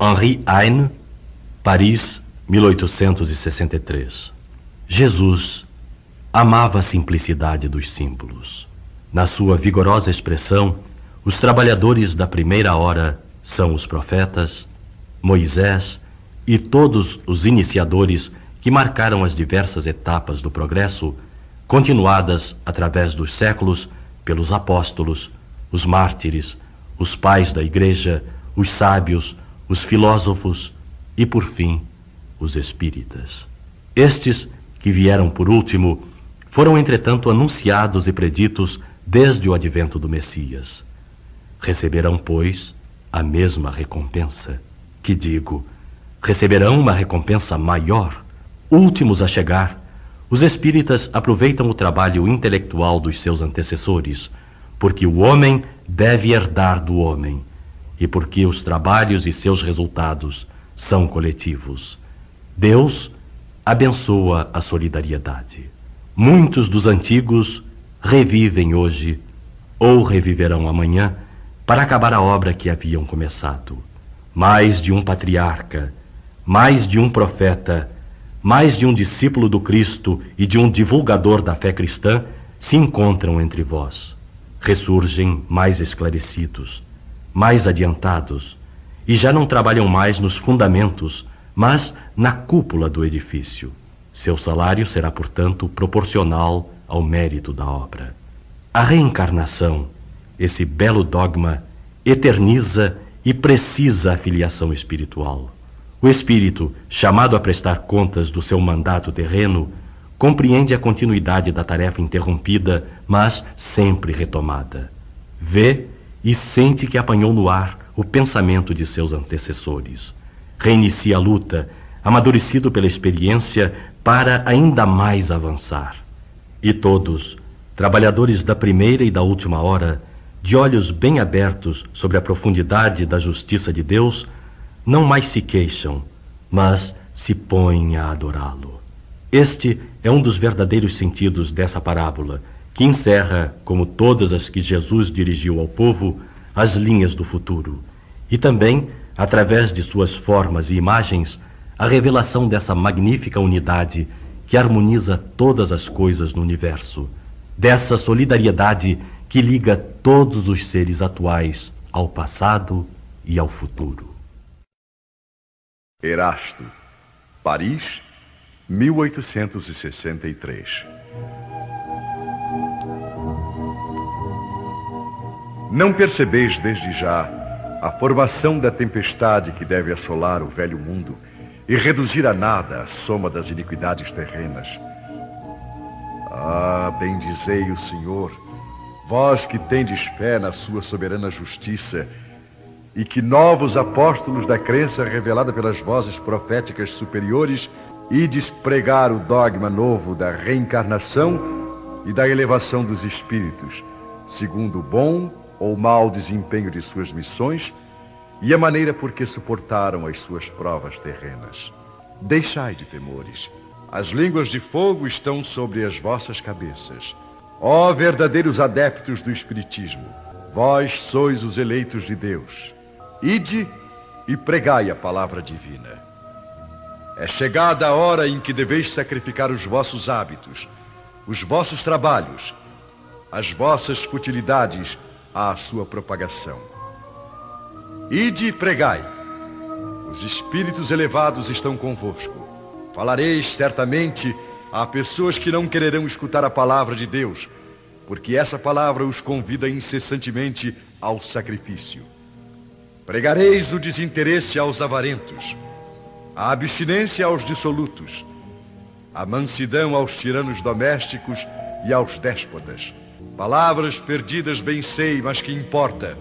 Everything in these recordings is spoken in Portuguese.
Henri Heine, Paris, 1863. Jesus amava a simplicidade dos símbolos. Na sua vigorosa expressão, os trabalhadores da primeira hora são os profetas, Moisés e todos os iniciadores que marcaram as diversas etapas do progresso, continuadas através dos séculos pelos apóstolos, os mártires, os pais da igreja, os sábios, os filósofos e, por fim, os espíritas. Estes, que vieram por último, foram, entretanto, anunciados e preditos desde o advento do Messias. Receberão, pois, a mesma recompensa. Que digo, receberão uma recompensa maior. Últimos a chegar, os espíritas aproveitam o trabalho intelectual dos seus antecessores, porque o homem deve herdar do homem e porque os trabalhos e seus resultados são coletivos. Deus abençoa a solidariedade. Muitos dos antigos revivem hoje ou reviverão amanhã para acabar a obra que haviam começado. Mais de um patriarca, mais de um profeta, mais de um discípulo do Cristo e de um divulgador da fé cristã se encontram entre vós. Ressurgem mais esclarecidos, mais adiantados e já não trabalham mais nos fundamentos, mas na cúpula do edifício. Seu salário será, portanto, proporcional ao mérito da obra. A reencarnação, esse belo dogma, eterniza e precisa a filiação espiritual. O espírito, chamado a prestar contas do seu mandato terreno, compreende a continuidade da tarefa interrompida, mas sempre retomada. Vê e sente que apanhou no ar o pensamento de seus antecessores. Reinicia a luta, amadurecido pela experiência, para ainda mais avançar. E todos, trabalhadores da primeira e da última hora, de olhos bem abertos sobre a profundidade da justiça de Deus, não mais se queixam, mas se põem a adorá-lo. Este é um dos verdadeiros sentidos dessa parábola que encerra, como todas as que Jesus dirigiu ao povo, as linhas do futuro, e também, através de suas formas e imagens, a revelação dessa magnífica unidade que harmoniza todas as coisas no universo, dessa solidariedade que liga todos os seres atuais ao passado e ao futuro. Erasto, Paris, 1863 Não percebeis desde já a formação da tempestade que deve assolar o velho mundo e reduzir a nada a soma das iniquidades terrenas. Ah, bendizei o Senhor, vós que tendes fé na sua soberana justiça e que novos apóstolos da crença revelada pelas vozes proféticas superiores ides pregar o dogma novo da reencarnação e da elevação dos espíritos, segundo o bom ou mau desempenho de suas missões e a maneira por que suportaram as suas provas terrenas. Deixai de temores. As línguas de fogo estão sobre as vossas cabeças. Ó verdadeiros adeptos do Espiritismo, vós sois os eleitos de Deus. Ide e pregai a palavra divina. É chegada a hora em que deveis sacrificar os vossos hábitos, os vossos trabalhos, as vossas futilidades à sua propagação. Ide e pregai. Os espíritos elevados estão convosco. Falareis certamente a pessoas que não quererão escutar a palavra de Deus, porque essa palavra os convida incessantemente ao sacrifício. Pregareis o desinteresse aos avarentos, a abstinência aos dissolutos, a mansidão aos tiranos domésticos e aos déspotas Palavras perdidas bem sei, mas que importa.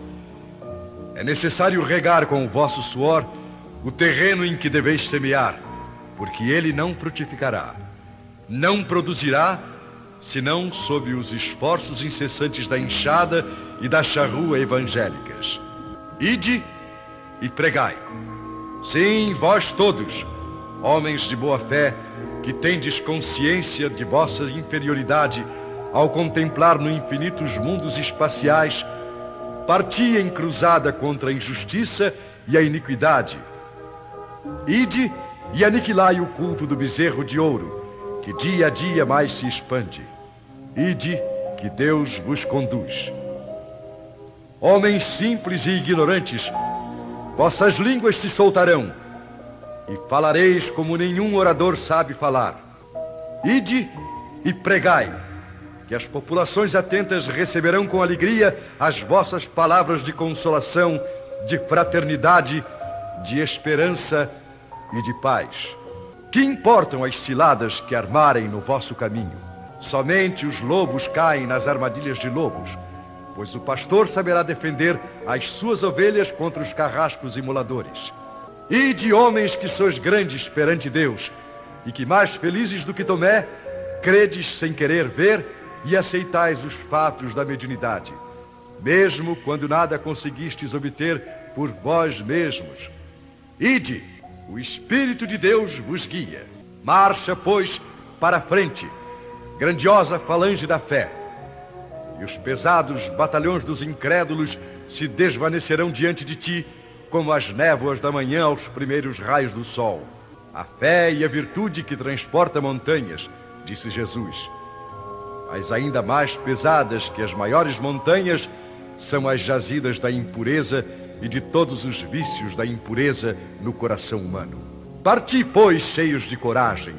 É necessário regar com o vosso suor o terreno em que deveis semear, porque ele não frutificará. Não produzirá, senão sob os esforços incessantes da enxada e da charrua evangélicas. Ide e pregai. Sim, vós todos, homens de boa fé, que tendes consciência de vossa inferioridade, ao contemplar no infinito os mundos espaciais, partia em cruzada contra a injustiça e a iniquidade, Ide e aniquilai o culto do bezerro de ouro, que dia a dia mais se expande. Ide, que Deus vos conduz. Homens simples e ignorantes, vossas línguas se soltarão, e falareis como nenhum orador sabe falar. Ide e pregai, que as populações atentas receberão com alegria as vossas palavras de consolação, de fraternidade, de esperança e de paz. Que importam as ciladas que armarem no vosso caminho? Somente os lobos caem nas armadilhas de lobos, pois o pastor saberá defender as suas ovelhas contra os carrascos imuladores. E de homens que sois grandes perante Deus, e que mais felizes do que Tomé, credes sem querer ver e aceitais os fatos da mediunidade, mesmo quando nada conseguistes obter por vós mesmos. Ide, o Espírito de Deus vos guia. Marcha, pois, para a frente, grandiosa falange da fé. E os pesados batalhões dos incrédulos se desvanecerão diante de ti, como as névoas da manhã aos primeiros raios do sol. A fé e a virtude que transporta montanhas, disse Jesus. Mas ainda mais pesadas que as maiores montanhas são as jazidas da impureza e de todos os vícios da impureza no coração humano. Parti, pois, cheios de coragem,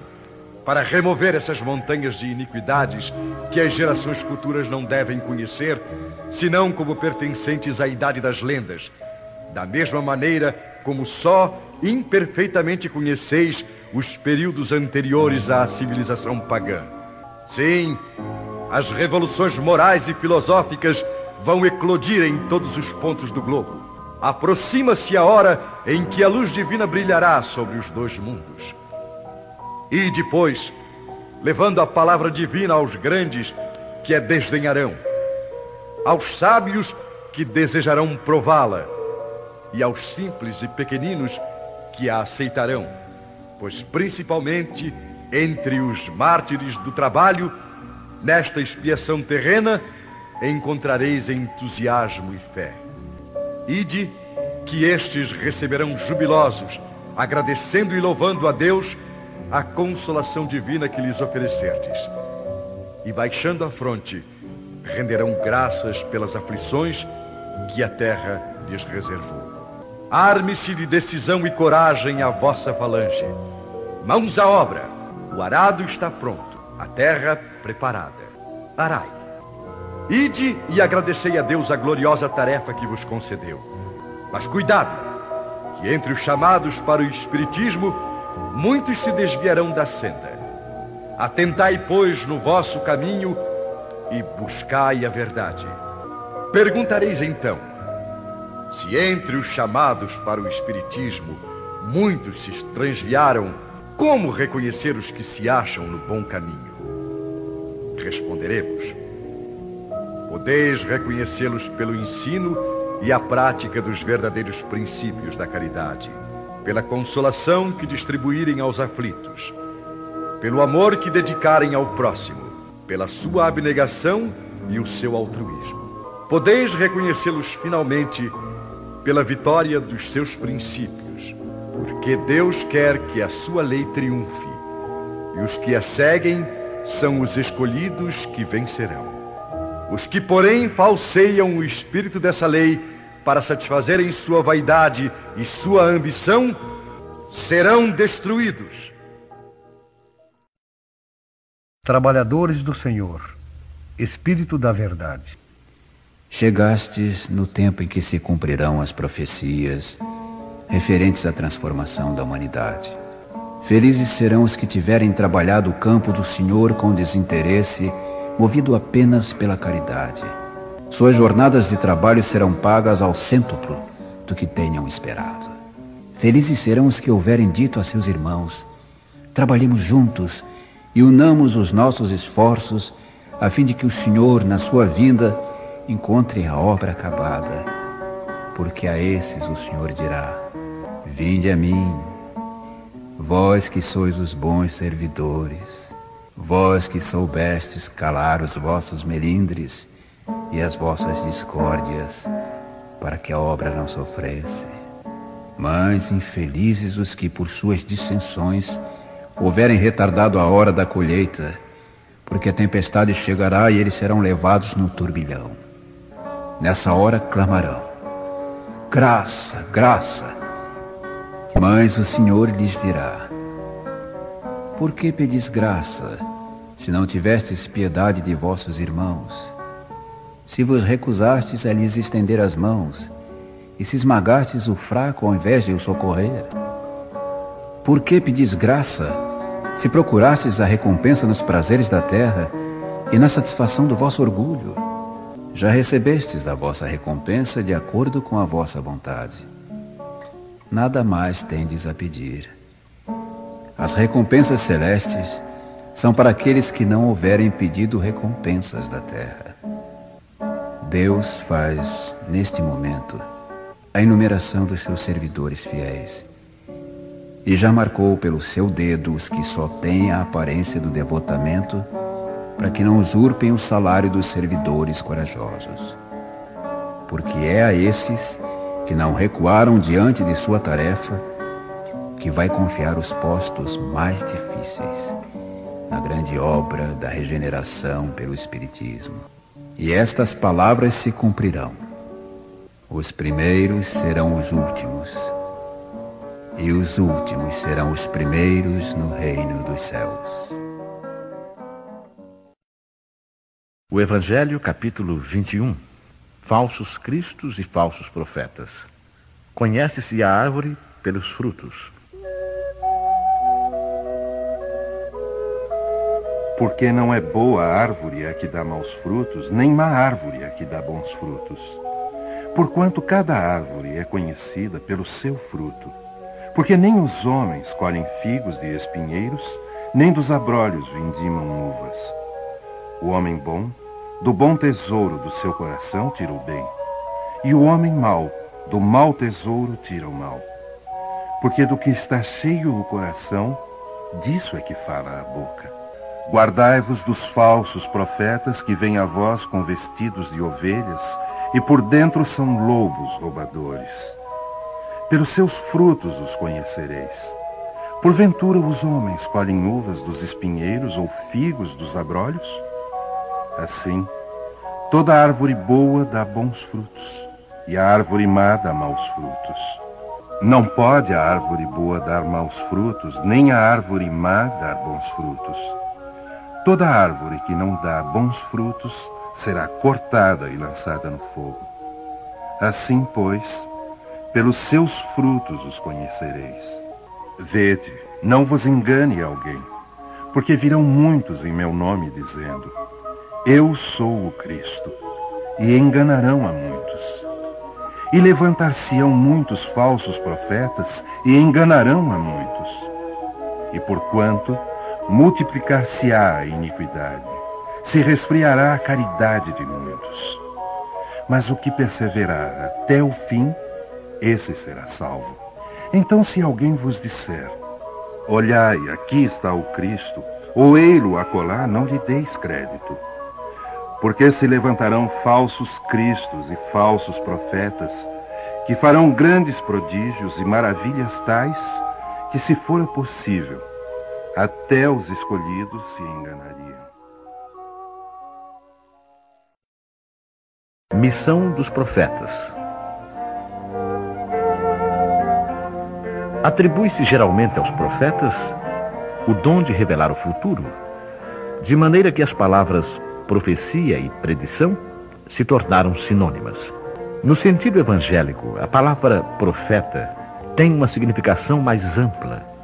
para remover essas montanhas de iniquidades que as gerações futuras não devem conhecer, senão como pertencentes à idade das lendas, da mesma maneira como só imperfeitamente conheceis os períodos anteriores à civilização pagã. Sim, as revoluções morais e filosóficas vão eclodir em todos os pontos do globo. Aproxima-se a hora em que a luz divina brilhará sobre os dois mundos. E depois, levando a palavra divina aos grandes que a desdenharão, aos sábios que desejarão prová-la, e aos simples e pequeninos que a aceitarão, pois principalmente entre os mártires do trabalho, nesta expiação terrena, encontrareis entusiasmo e fé. Ide, que estes receberão jubilosos, agradecendo e louvando a Deus a consolação divina que lhes oferecerdes. E baixando a fronte, renderão graças pelas aflições que a terra lhes reservou. Arme-se de decisão e coragem a vossa falange. Mãos à obra. O arado está pronto, a terra preparada. Arai. Ide e agradecei a Deus a gloriosa tarefa que vos concedeu. Mas cuidado, que entre os chamados para o Espiritismo, muitos se desviarão da senda. Atentai, pois, no vosso caminho e buscai a verdade. Perguntareis então, se entre os chamados para o Espiritismo muitos se transviaram, como reconhecer os que se acham no bom caminho? Responderemos Podeis reconhecê-los pelo ensino e a prática dos verdadeiros princípios da caridade, pela consolação que distribuírem aos aflitos, pelo amor que dedicarem ao próximo, pela sua abnegação e o seu altruísmo. Podeis reconhecê-los finalmente pela vitória dos seus princípios, porque Deus quer que a sua lei triunfe, e os que a seguem são os escolhidos que vencerão. Os que, porém, falseiam o espírito dessa lei para satisfazerem sua vaidade e sua ambição, serão destruídos. Trabalhadores do Senhor, Espírito da Verdade. Chegastes no tempo em que se cumprirão as profecias referentes à transformação da humanidade. Felizes serão os que tiverem trabalhado o campo do Senhor com desinteresse movido apenas pela caridade. Suas jornadas de trabalho serão pagas ao cêntuplo do que tenham esperado. Felizes serão os que houverem dito a seus irmãos: trabalhemos juntos e unamos os nossos esforços a fim de que o Senhor, na sua vinda, encontre a obra acabada. Porque a esses o Senhor dirá: Vinde a mim, vós que sois os bons servidores Vós que soubestes calar os vossos melindres e as vossas discórdias, para que a obra não sofresse. Mas infelizes os que, por suas dissensões, houverem retardado a hora da colheita, porque a tempestade chegará e eles serão levados no turbilhão. Nessa hora clamarão: Graça, graça. Mas o Senhor lhes dirá: Por que pedis graça, se não tivestes piedade de vossos irmãos? Se vos recusastes a lhes estender as mãos, e se esmagastes o fraco ao invés de o socorrer? Por que pedis graça, se procurastes a recompensa nos prazeres da terra e na satisfação do vosso orgulho? Já recebestes a vossa recompensa de acordo com a vossa vontade. Nada mais tendes a pedir. As recompensas celestes são para aqueles que não houverem pedido recompensas da terra. Deus faz, neste momento, a enumeração dos seus servidores fiéis. E já marcou pelo seu dedo os que só têm a aparência do devotamento, para que não usurpem o salário dos servidores corajosos. Porque é a esses que não recuaram diante de sua tarefa que vai confiar os postos mais difíceis na grande obra da regeneração pelo Espiritismo. E estas palavras se cumprirão. Os primeiros serão os últimos, e os últimos serão os primeiros no reino dos céus. O Evangelho, capítulo 21. Falsos cristos e falsos profetas. Conhece-se a árvore pelos frutos. Porque não é boa árvore a que dá maus frutos, nem má árvore a que dá bons frutos. Porquanto cada árvore é conhecida pelo seu fruto. Porque nem os homens colhem figos de espinheiros, nem dos abrolhos vindimam uvas. O homem bom, do bom tesouro do seu coração tira o bem, e o homem mau, do mau tesouro tira o mal. Porque do que está cheio o coração, disso é que fala a boca. Guardai-vos dos falsos profetas que vêm a vós com vestidos de ovelhas, e por dentro são lobos roubadores. Pelos seus frutos os conhecereis. Porventura os homens colhem uvas dos espinheiros ou figos dos abrolhos? Assim, toda árvore boa dá bons frutos, e a árvore má dá maus frutos. Não pode a árvore boa dar maus frutos, nem a árvore má dar bons frutos. Toda árvore que não dá bons frutos será cortada e lançada no fogo. Assim, pois, pelos seus frutos os conhecereis. Vede, não vos engane alguém, porque virão muitos em meu nome dizendo: Eu sou o Cristo, e enganarão a muitos. E levantar-se-ão muitos falsos profetas e enganarão a muitos. E porquanto multiplicar-se-á a iniquidade, se resfriará a caridade de muitos. Mas o que perseverar até o fim, esse será salvo. Então, se alguém vos disser, olhai, aqui está o Cristo, ou ei-lo acolá, não lhe deis crédito. Porque se levantarão falsos cristos e falsos profetas, que farão grandes prodígios e maravilhas tais, que se fora possível, até os escolhidos se enganariam. Missão dos profetas. Atribui-se geralmente aos profetas o dom de revelar o futuro, de maneira que as palavras profecia e predição se tornaram sinônimas. No sentido evangélico, a palavra profeta tem uma significação mais ampla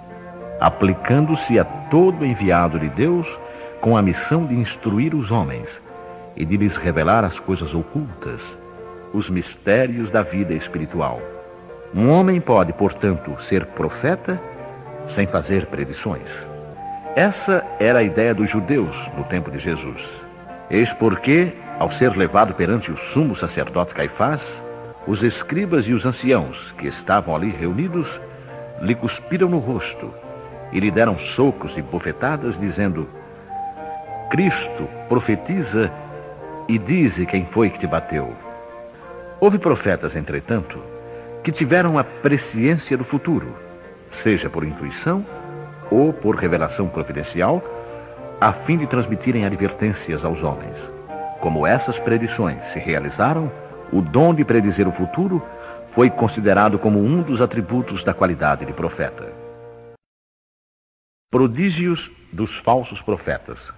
aplicando-se a todo enviado de Deus com a missão de instruir os homens e de lhes revelar as coisas ocultas, os mistérios da vida espiritual. Um homem pode, portanto, ser profeta sem fazer predições. Essa era a ideia dos judeus no tempo de Jesus. Eis porque, ao ser levado perante o sumo sacerdote Caifás, os escribas e os anciãos que estavam ali reunidos lhe cuspiram no rosto e lhe deram socos e bofetadas, dizendo: Cristo profetiza e dize quem foi que te bateu. Houve profetas, entretanto, que tiveram a presciência do futuro, seja por intuição ou por revelação providencial, a fim de transmitirem advertências aos homens. Como essas predições se realizaram, o dom de predizer o futuro foi considerado como um dos atributos da qualidade de profeta. Prodígios dos falsos profetas.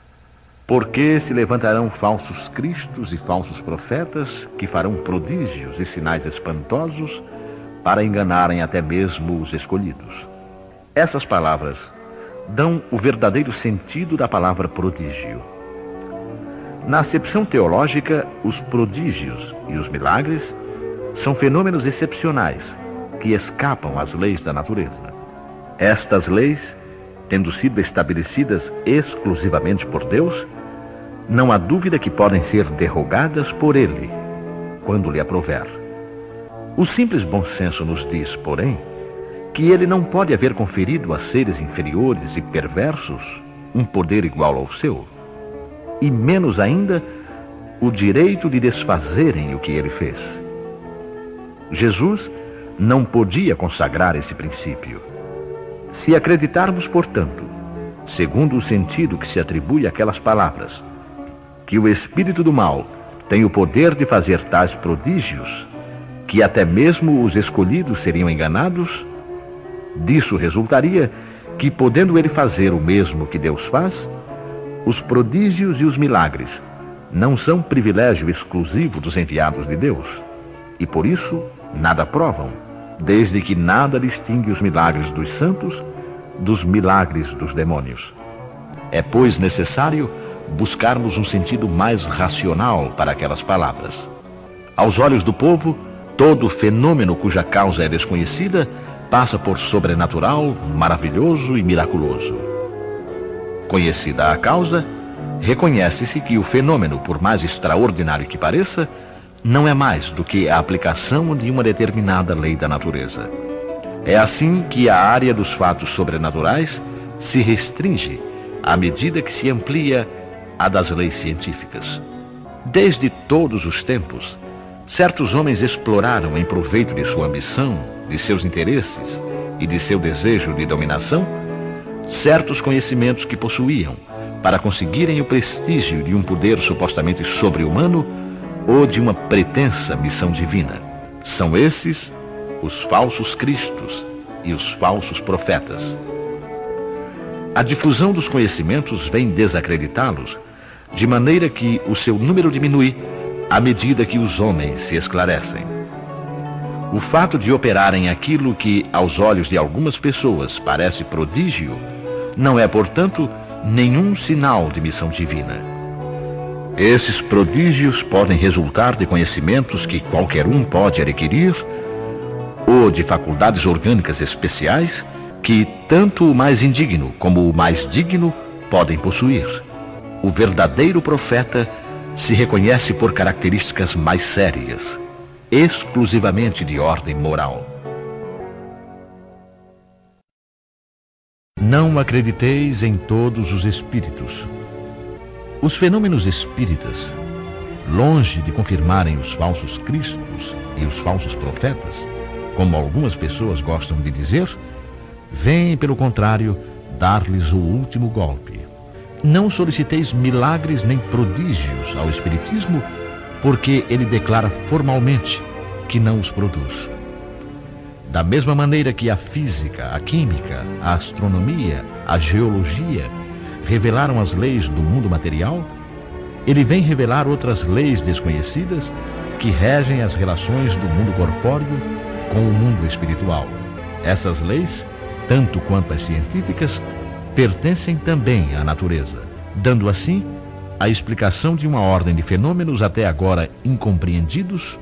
Porque se levantarão falsos cristos e falsos profetas que farão prodígios e sinais espantosos para enganarem até mesmo os escolhidos. Essas palavras dão o verdadeiro sentido da palavra prodígio. Na acepção teológica, os prodígios e os milagres são fenômenos excepcionais que escapam às leis da natureza. Estas leis, tendo sido estabelecidas exclusivamente por Deus, não há dúvida que podem ser derrogadas por Ele, quando lhe aprover. O simples bom senso nos diz, porém, que ele não pode haver conferido a seres inferiores e perversos um poder igual ao seu, e menos ainda o direito de desfazerem o que ele fez. Jesus não podia consagrar esse princípio. Se acreditarmos, portanto, segundo o sentido que se atribui àquelas palavras, que o espírito do mal tem o poder de fazer tais prodígios, que até mesmo os escolhidos seriam enganados, Disso resultaria que, podendo ele fazer o mesmo que Deus faz, os prodígios e os milagres não são privilégio exclusivo dos enviados de Deus, e por isso nada provam, desde que nada distingue os milagres dos santos dos milagres dos demônios. É, pois, necessário buscarmos um sentido mais racional para aquelas palavras. Aos olhos do povo, todo fenômeno cuja causa é desconhecida passa por sobrenatural, maravilhoso e miraculoso. Conhecida a causa, reconhece-se que o fenômeno, por mais extraordinário que pareça, não é mais do que a aplicação de uma determinada lei da natureza. É assim que a área dos fatos sobrenaturais se restringe à medida que se amplia a das leis científicas. Desde todos os tempos, certos homens exploraram em proveito de sua ambição de seus interesses e de seu desejo de dominação, certos conhecimentos que possuíam para conseguirem o prestígio de um poder supostamente sobre-humano ou de uma pretensa missão divina. São esses os falsos cristos e os falsos profetas. A difusão dos conhecimentos vem desacreditá-los, de maneira que o seu número diminui à medida que os homens se esclarecem. O fato de operarem aquilo que, aos olhos de algumas pessoas, parece prodígio, não é, portanto, nenhum sinal de missão divina. Esses prodígios podem resultar de conhecimentos que qualquer um pode adquirir ou de faculdades orgânicas especiais que tanto o mais indigno como o mais digno podem possuir. O verdadeiro profeta se reconhece por características mais sérias exclusivamente de ordem moral. Não acrediteis em todos os espíritos. Os fenômenos espíritas, longe de confirmarem os falsos cristos e os falsos profetas, como algumas pessoas gostam de dizer, vêm, pelo contrário, dar-lhes o último golpe. Não soliciteis milagres nem prodígios ao Espiritismo porque ele declara formalmente que não os produz. Da mesma maneira que a física, a química, a astronomia, a geologia revelaram as leis do mundo material, ele vem revelar outras leis desconhecidas que regem as relações do mundo corpóreo com o mundo espiritual. Essas leis, tanto quanto as científicas, pertencem também à natureza, dando assim a explicação de uma ordem de fenômenos até agora incompreendidos,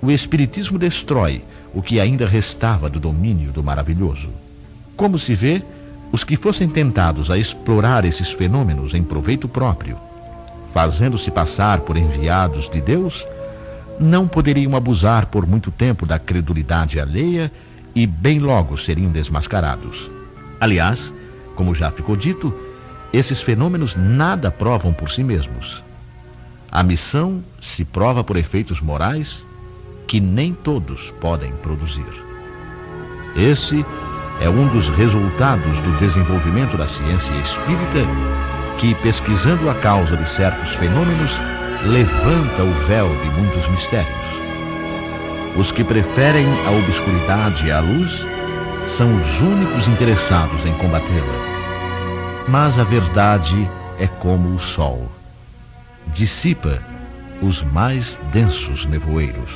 o Espiritismo destrói o que ainda restava do domínio do maravilhoso. Como se vê, os que fossem tentados a explorar esses fenômenos em proveito próprio, fazendo-se passar por enviados de Deus, não poderiam abusar por muito tempo da credulidade alheia e bem logo seriam desmascarados. Aliás, como já ficou dito, esses fenômenos nada provam por si mesmos. A missão se prova por efeitos morais que nem todos podem produzir. Esse é um dos resultados do desenvolvimento da ciência espírita que, pesquisando a causa de certos fenômenos, levanta o véu de muitos mistérios. Os que preferem a obscuridade à luz são os únicos interessados em combatê-la. Mas a verdade é como o sol dissipa os mais densos nevoeiros.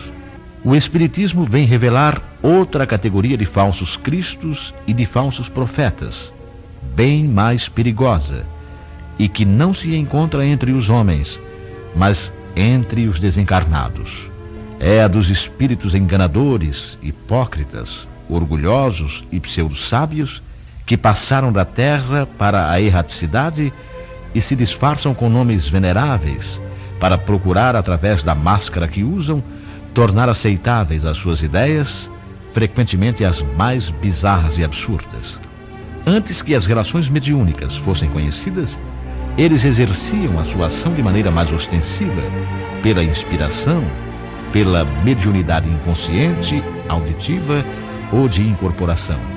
O Espiritismo vem revelar outra categoria de falsos cristos e de falsos profetas, bem mais perigosa, e que não se encontra entre os homens, mas entre os desencarnados. É a dos espíritos enganadores, hipócritas, orgulhosos e pseudo-sábios que passaram da terra para a erraticidade e se disfarçam com nomes veneráveis para procurar, através da máscara que usam, tornar aceitáveis as suas ideias, frequentemente as mais bizarras e absurdas. Antes que as relações mediúnicas fossem conhecidas, eles exerciam a sua ação de maneira mais ostensiva, pela inspiração, pela mediunidade inconsciente, auditiva ou de incorporação.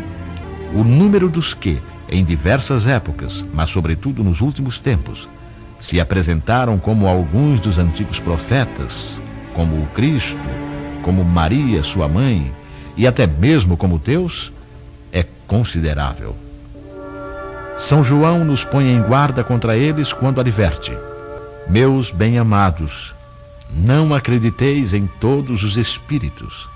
O número dos que, em diversas épocas, mas sobretudo nos últimos tempos, se apresentaram como alguns dos antigos profetas, como o Cristo, como Maria, sua mãe, e até mesmo como Deus, é considerável. São João nos põe em guarda contra eles quando adverte: Meus bem-amados, não acrediteis em todos os espíritos,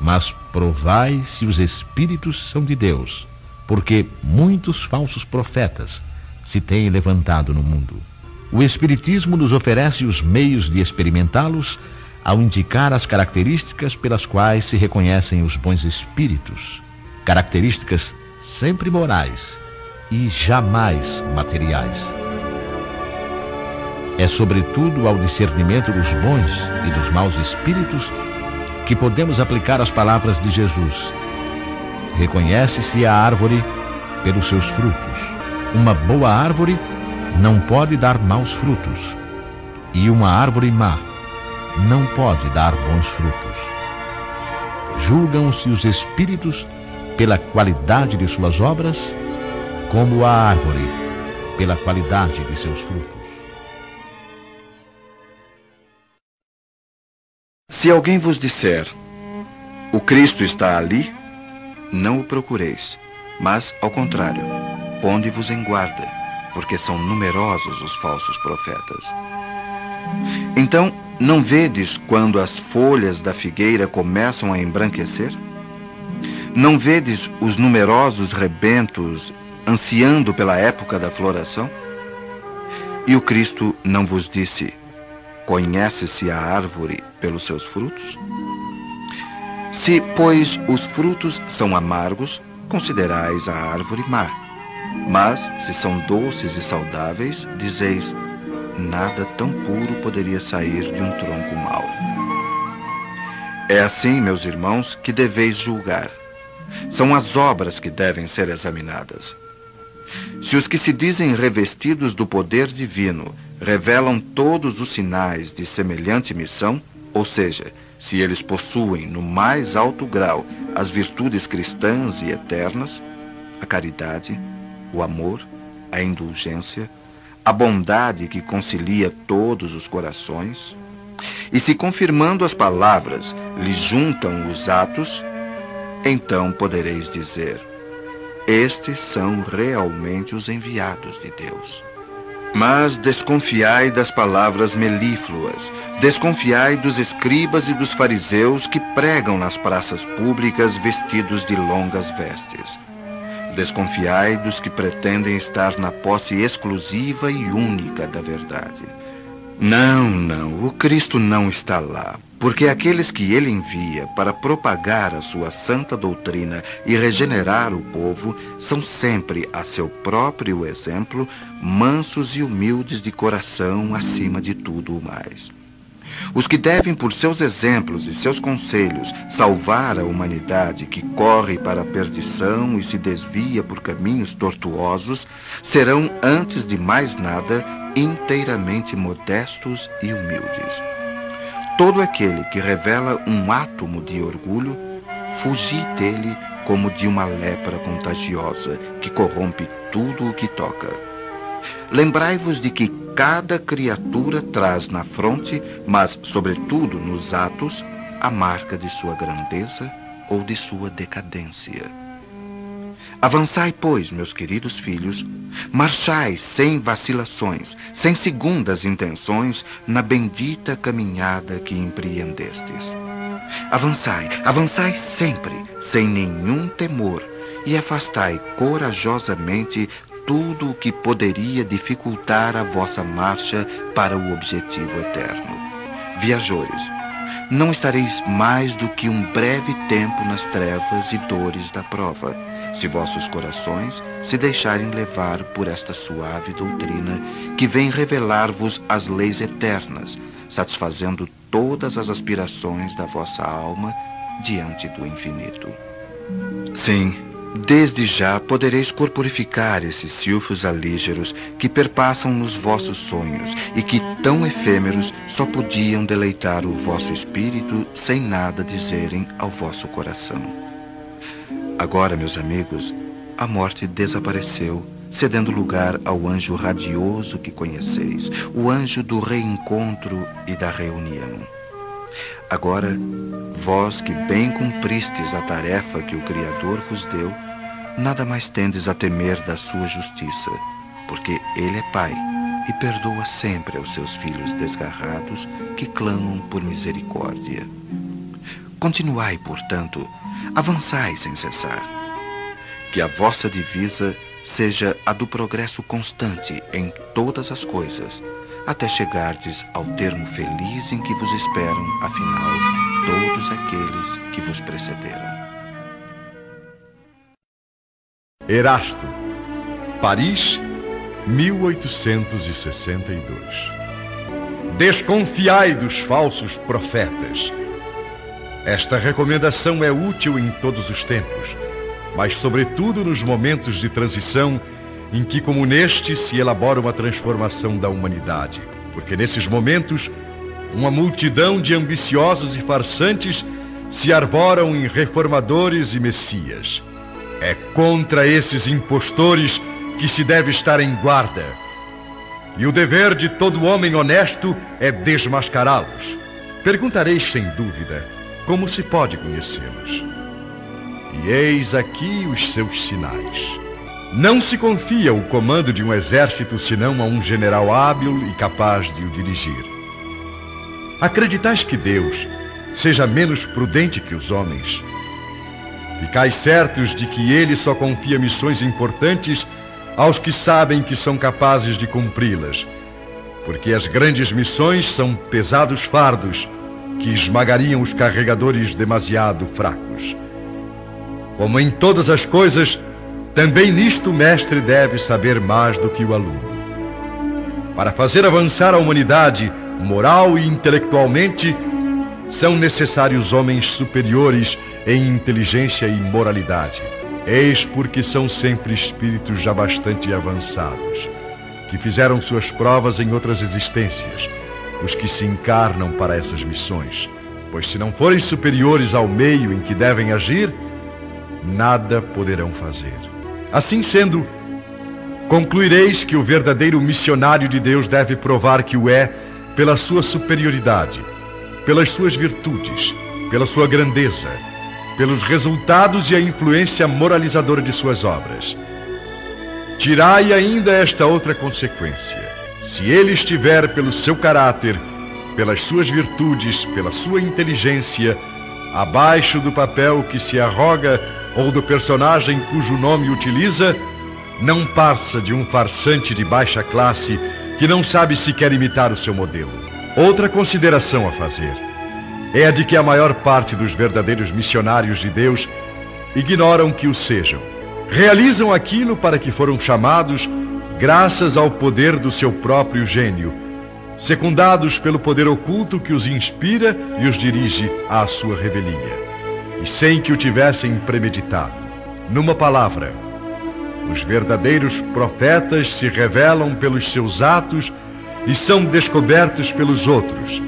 mas provai se os espíritos são de Deus porque muitos falsos profetas se têm levantado no mundo. O Espiritismo nos oferece os meios de experimentá-los ao indicar as características pelas quais se reconhecem os bons espíritos, características sempre morais e jamais materiais. É sobretudo ao discernimento dos bons e dos maus espíritos que podemos aplicar as palavras de Jesus Reconhece-se a árvore pelos seus frutos. Uma boa árvore não pode dar maus frutos, e uma árvore má não pode dar bons frutos. Julgam-se os espíritos pela qualidade de suas obras, como a árvore pela qualidade de seus frutos. Se alguém vos disser, o Cristo está ali, não o procureis, mas, ao contrário, ponde-vos em guarda, porque são numerosos os falsos profetas. Então, não vedes quando as folhas da figueira começam a embranquecer? Não vedes os numerosos rebentos ansiando pela época da floração? E o Cristo não vos disse: Conhece-se a árvore pelos seus frutos? Se, pois, os frutos são amargos, considerais a árvore má. Mas, se são doces e saudáveis, dizeis: nada tão puro poderia sair de um tronco mau. É assim, meus irmãos, que deveis julgar. São as obras que devem ser examinadas. Se os que se dizem revestidos do poder divino revelam todos os sinais de semelhante missão, ou seja, se eles possuem no mais alto grau as virtudes cristãs e eternas, a caridade, o amor, a indulgência, a bondade que concilia todos os corações, e se confirmando as palavras lhes juntam os atos, então podereis dizer: Estes são realmente os enviados de Deus. Mas desconfiai das palavras melífluas, desconfiai dos escribas e dos fariseus que pregam nas praças públicas vestidos de longas vestes. Desconfiai dos que pretendem estar na posse exclusiva e única da verdade. Não, não, o Cristo não está lá, porque aqueles que ele envia para propagar a sua santa doutrina e regenerar o povo são sempre, a seu próprio exemplo, mansos e humildes de coração acima de tudo o mais. Os que devem, por seus exemplos e seus conselhos, salvar a humanidade que corre para a perdição e se desvia por caminhos tortuosos, serão, antes de mais nada, inteiramente modestos e humildes. Todo aquele que revela um átomo de orgulho, fugi dele como de uma lepra contagiosa que corrompe tudo o que toca. Lembrai-vos de que cada criatura traz na fronte, mas sobretudo nos atos, a marca de sua grandeza ou de sua decadência. Avançai, pois, meus queridos filhos, marchai sem vacilações, sem segundas intenções, na bendita caminhada que empreendestes. Avançai, avançai sempre, sem nenhum temor, e afastai corajosamente tudo o que poderia dificultar a vossa marcha para o objetivo eterno. Viajores, não estareis mais do que um breve tempo nas trevas e dores da prova, se vossos corações se deixarem levar por esta suave doutrina que vem revelar-vos as leis eternas, satisfazendo todas as aspirações da vossa alma diante do infinito. Sim, desde já podereis corporificar esses silfos alígeros que perpassam nos vossos sonhos e que, tão efêmeros, só podiam deleitar o vosso espírito sem nada dizerem ao vosso coração. Agora, meus amigos, a morte desapareceu cedendo lugar ao anjo radioso que conheceis, o anjo do reencontro e da reunião. Agora, vós que bem cumpristes a tarefa que o Criador vos deu, nada mais tendes a temer da sua justiça, porque Ele é Pai e perdoa sempre aos seus filhos desgarrados que clamam por misericórdia. Continuai, portanto, avançai sem cessar. Que a vossa divisa seja a do progresso constante em todas as coisas, até chegardes ao termo feliz em que vos esperam, afinal, todos aqueles que vos precederam. Erasto, Paris, 1862. Desconfiai dos falsos profetas. Esta recomendação é útil em todos os tempos mas sobretudo nos momentos de transição em que, como neste, se elabora uma transformação da humanidade. Porque nesses momentos, uma multidão de ambiciosos e farsantes se arvoram em reformadores e messias. É contra esses impostores que se deve estar em guarda. E o dever de todo homem honesto é desmascará-los. Perguntareis sem dúvida como se pode conhecê-los. E eis aqui os seus sinais. Não se confia o comando de um exército senão a um general hábil e capaz de o dirigir. Acreditais que Deus seja menos prudente que os homens? Ficais certos de que ele só confia missões importantes aos que sabem que são capazes de cumpri-las, porque as grandes missões são pesados fardos que esmagariam os carregadores demasiado fracos. Como em todas as coisas, também nisto o mestre deve saber mais do que o aluno. Para fazer avançar a humanidade, moral e intelectualmente, são necessários homens superiores em inteligência e moralidade. Eis porque são sempre espíritos já bastante avançados, que fizeram suas provas em outras existências, os que se encarnam para essas missões. Pois se não forem superiores ao meio em que devem agir, nada poderão fazer. Assim sendo, concluireis que o verdadeiro missionário de Deus deve provar que o é pela sua superioridade, pelas suas virtudes, pela sua grandeza, pelos resultados e a influência moralizadora de suas obras. Tirai ainda esta outra consequência. Se ele estiver pelo seu caráter, pelas suas virtudes, pela sua inteligência, abaixo do papel que se arroga ou do personagem cujo nome utiliza, não passa de um farsante de baixa classe que não sabe sequer imitar o seu modelo. Outra consideração a fazer é a de que a maior parte dos verdadeiros missionários de Deus ignoram que o sejam. Realizam aquilo para que foram chamados graças ao poder do seu próprio gênio, secundados pelo poder oculto que os inspira e os dirige à sua revelia e sem que o tivessem premeditado. Numa palavra, os verdadeiros profetas se revelam pelos seus atos e são descobertos pelos outros,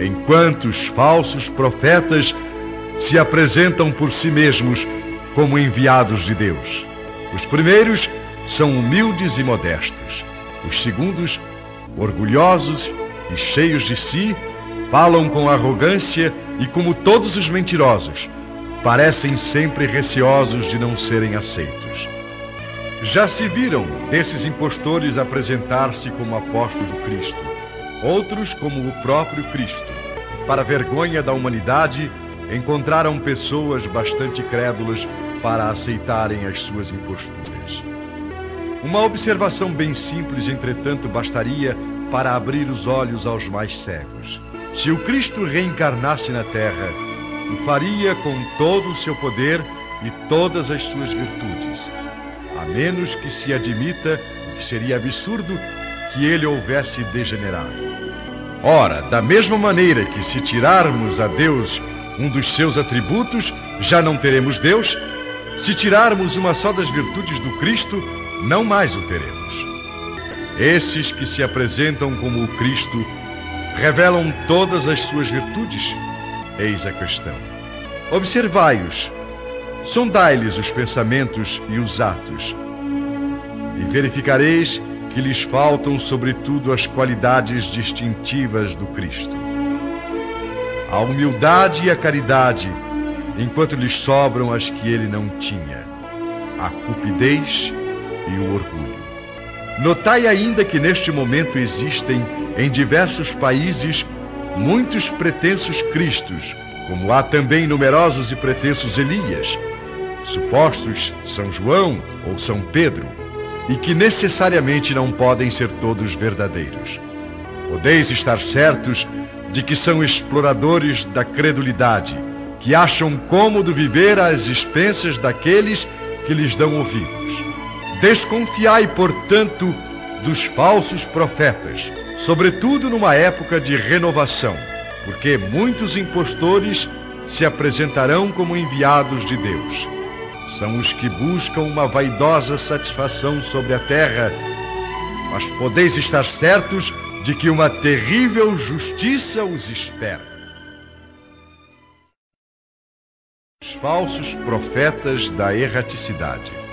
enquanto os falsos profetas se apresentam por si mesmos como enviados de Deus. Os primeiros são humildes e modestos. Os segundos, orgulhosos e cheios de si, falam com arrogância e, como todos os mentirosos, parecem sempre receosos de não serem aceitos. Já se viram desses impostores apresentar-se como apóstolos do Cristo, outros como o próprio Cristo. Para vergonha da humanidade, encontraram pessoas bastante crédulas para aceitarem as suas imposturas. Uma observação bem simples, entretanto, bastaria para abrir os olhos aos mais cegos. Se o Cristo reencarnasse na Terra, o faria com todo o seu poder e todas as suas virtudes, a menos que se admita, o que seria absurdo, que ele houvesse degenerado. Ora, da mesma maneira que se tirarmos a Deus um dos seus atributos, já não teremos Deus, se tirarmos uma só das virtudes do Cristo, não mais o teremos. Esses que se apresentam como o Cristo revelam todas as suas virtudes? Eis a questão. Observai-os, sondai-lhes os pensamentos e os atos, e verificareis que lhes faltam, sobretudo, as qualidades distintivas do Cristo. A humildade e a caridade enquanto lhes sobram as que ele não tinha, a cupidez e o orgulho. Notai ainda que neste momento existem em diversos países muitos pretensos Cristos, como há também numerosos e pretensos Elias, supostos São João ou São Pedro, e que necessariamente não podem ser todos verdadeiros. Podeis estar certos de que são exploradores da credulidade que acham cômodo viver às expensas daqueles que lhes dão ouvidos. Desconfiai, portanto, dos falsos profetas, sobretudo numa época de renovação, porque muitos impostores se apresentarão como enviados de Deus. São os que buscam uma vaidosa satisfação sobre a terra, mas podeis estar certos de que uma terrível justiça os espera. falsos profetas da erraticidade.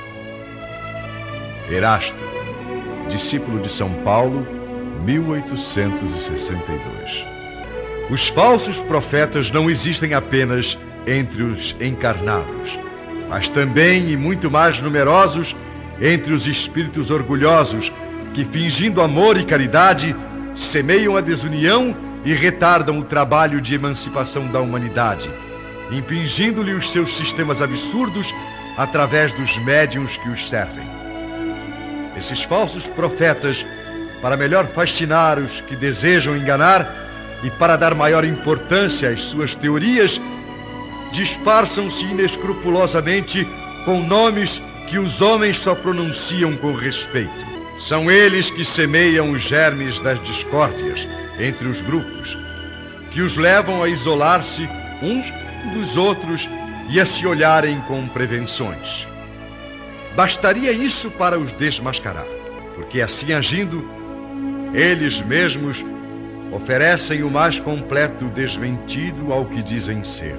Erasto, discípulo de São Paulo, 1862. Os falsos profetas não existem apenas entre os encarnados, mas também e muito mais numerosos entre os espíritos orgulhosos que, fingindo amor e caridade, semeiam a desunião e retardam o trabalho de emancipação da humanidade impingindo-lhe os seus sistemas absurdos através dos médiums que os servem. Esses falsos profetas, para melhor fascinar os que desejam enganar e para dar maior importância às suas teorias, disfarçam-se inescrupulosamente com nomes que os homens só pronunciam com respeito. São eles que semeiam os germes das discórdias entre os grupos, que os levam a isolar-se uns dos outros e a se olharem com prevenções. Bastaria isso para os desmascarar, porque assim agindo, eles mesmos oferecem o mais completo desmentido ao que dizem ser.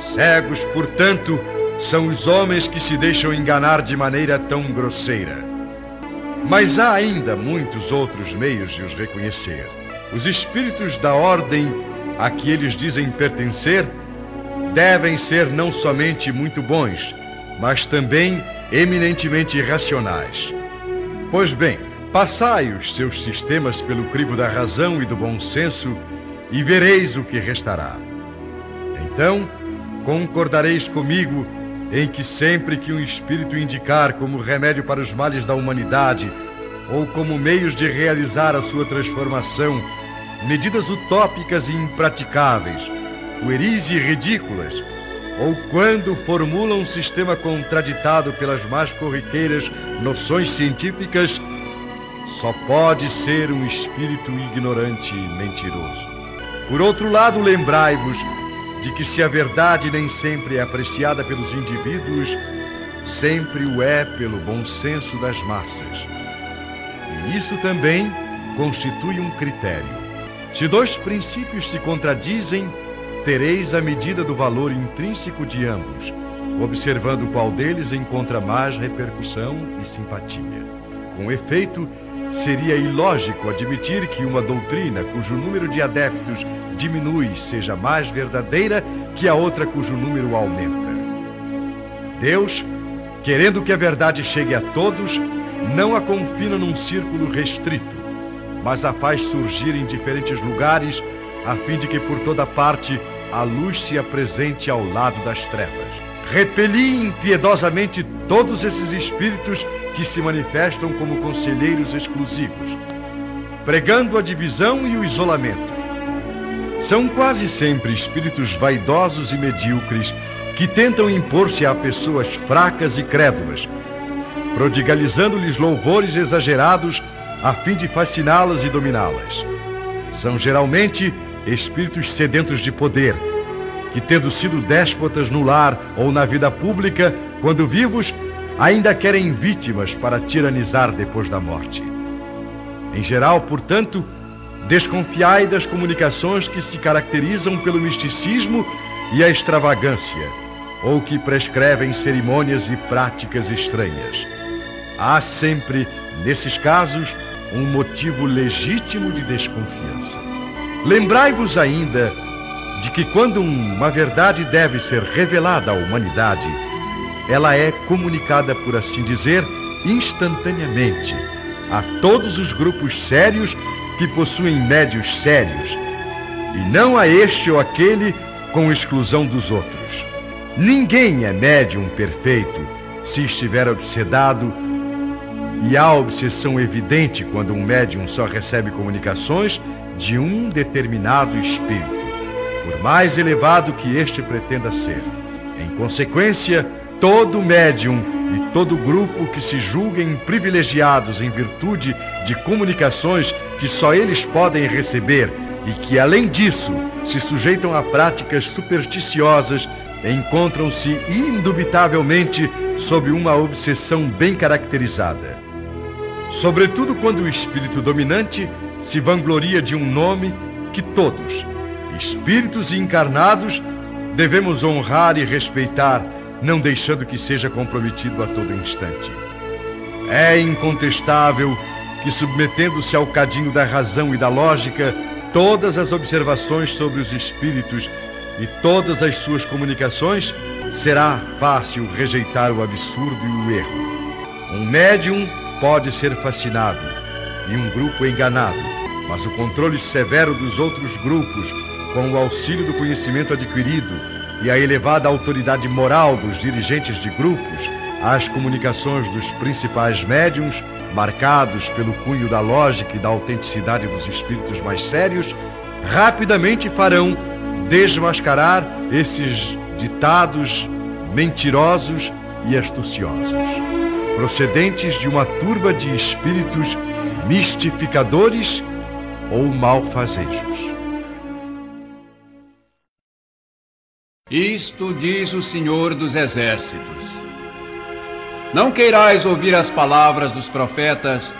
Cegos, portanto, são os homens que se deixam enganar de maneira tão grosseira. Mas há ainda muitos outros meios de os reconhecer. Os espíritos da ordem a que eles dizem pertencer devem ser não somente muito bons, mas também eminentemente racionais. Pois bem, passai os seus sistemas pelo crivo da razão e do bom senso e vereis o que restará. Então, concordareis comigo em que sempre que um espírito indicar como remédio para os males da humanidade ou como meios de realizar a sua transformação medidas utópicas e impraticáveis, pueris e ridículas, ou quando formulam um sistema contraditado pelas mais corriqueiras noções científicas, só pode ser um espírito ignorante e mentiroso. Por outro lado, lembrai-vos de que se a verdade nem sempre é apreciada pelos indivíduos, sempre o é pelo bom senso das massas. E isso também constitui um critério. Se dois princípios se contradizem, tereis a medida do valor intrínseco de ambos, observando qual deles encontra mais repercussão e simpatia. Com efeito, seria ilógico admitir que uma doutrina cujo número de adeptos diminui seja mais verdadeira que a outra cujo número aumenta. Deus, querendo que a verdade chegue a todos, não a confina num círculo restrito, mas a faz surgir em diferentes lugares, a fim de que por toda parte a luz se apresente ao lado das trevas. Repeli impiedosamente todos esses espíritos que se manifestam como conselheiros exclusivos, pregando a divisão e o isolamento. São quase sempre espíritos vaidosos e medíocres que tentam impor-se a pessoas fracas e crédulas, prodigalizando-lhes louvores exagerados a fim de fasciná-las e dominá-las. São geralmente espíritos sedentos de poder, que, tendo sido déspotas no lar ou na vida pública, quando vivos, ainda querem vítimas para tiranizar depois da morte. Em geral, portanto, desconfiai das comunicações que se caracterizam pelo misticismo e a extravagância, ou que prescrevem cerimônias e práticas estranhas. Há sempre, nesses casos, um motivo legítimo de desconfiança. Lembrai-vos ainda de que quando uma verdade deve ser revelada à humanidade, ela é comunicada, por assim dizer, instantaneamente a todos os grupos sérios que possuem médios sérios, e não a este ou aquele com exclusão dos outros. Ninguém é médium perfeito se estiver obsedado, e há obsessão evidente quando um médium só recebe comunicações de um determinado espírito, por mais elevado que este pretenda ser. Em consequência, todo médium e todo grupo que se julguem privilegiados em virtude de comunicações que só eles podem receber e que, além disso, se sujeitam a práticas supersticiosas, encontram-se indubitavelmente sob uma obsessão bem caracterizada. Sobretudo quando o espírito dominante se vangloria de um nome que todos, espíritos e encarnados, devemos honrar e respeitar, não deixando que seja comprometido a todo instante. É incontestável que, submetendo-se ao cadinho da razão e da lógica, todas as observações sobre os espíritos e todas as suas comunicações, será fácil rejeitar o absurdo e o erro. Um médium pode ser fascinado e um grupo enganado mas o controle severo dos outros grupos, com o auxílio do conhecimento adquirido e a elevada autoridade moral dos dirigentes de grupos, as comunicações dos principais médiums, marcados pelo cunho da lógica e da autenticidade dos espíritos mais sérios, rapidamente farão desmascarar esses ditados mentirosos e astuciosos, procedentes de uma turba de espíritos mistificadores ou malfazejos. Isto diz o Senhor dos Exércitos. Não queirais ouvir as palavras dos profetas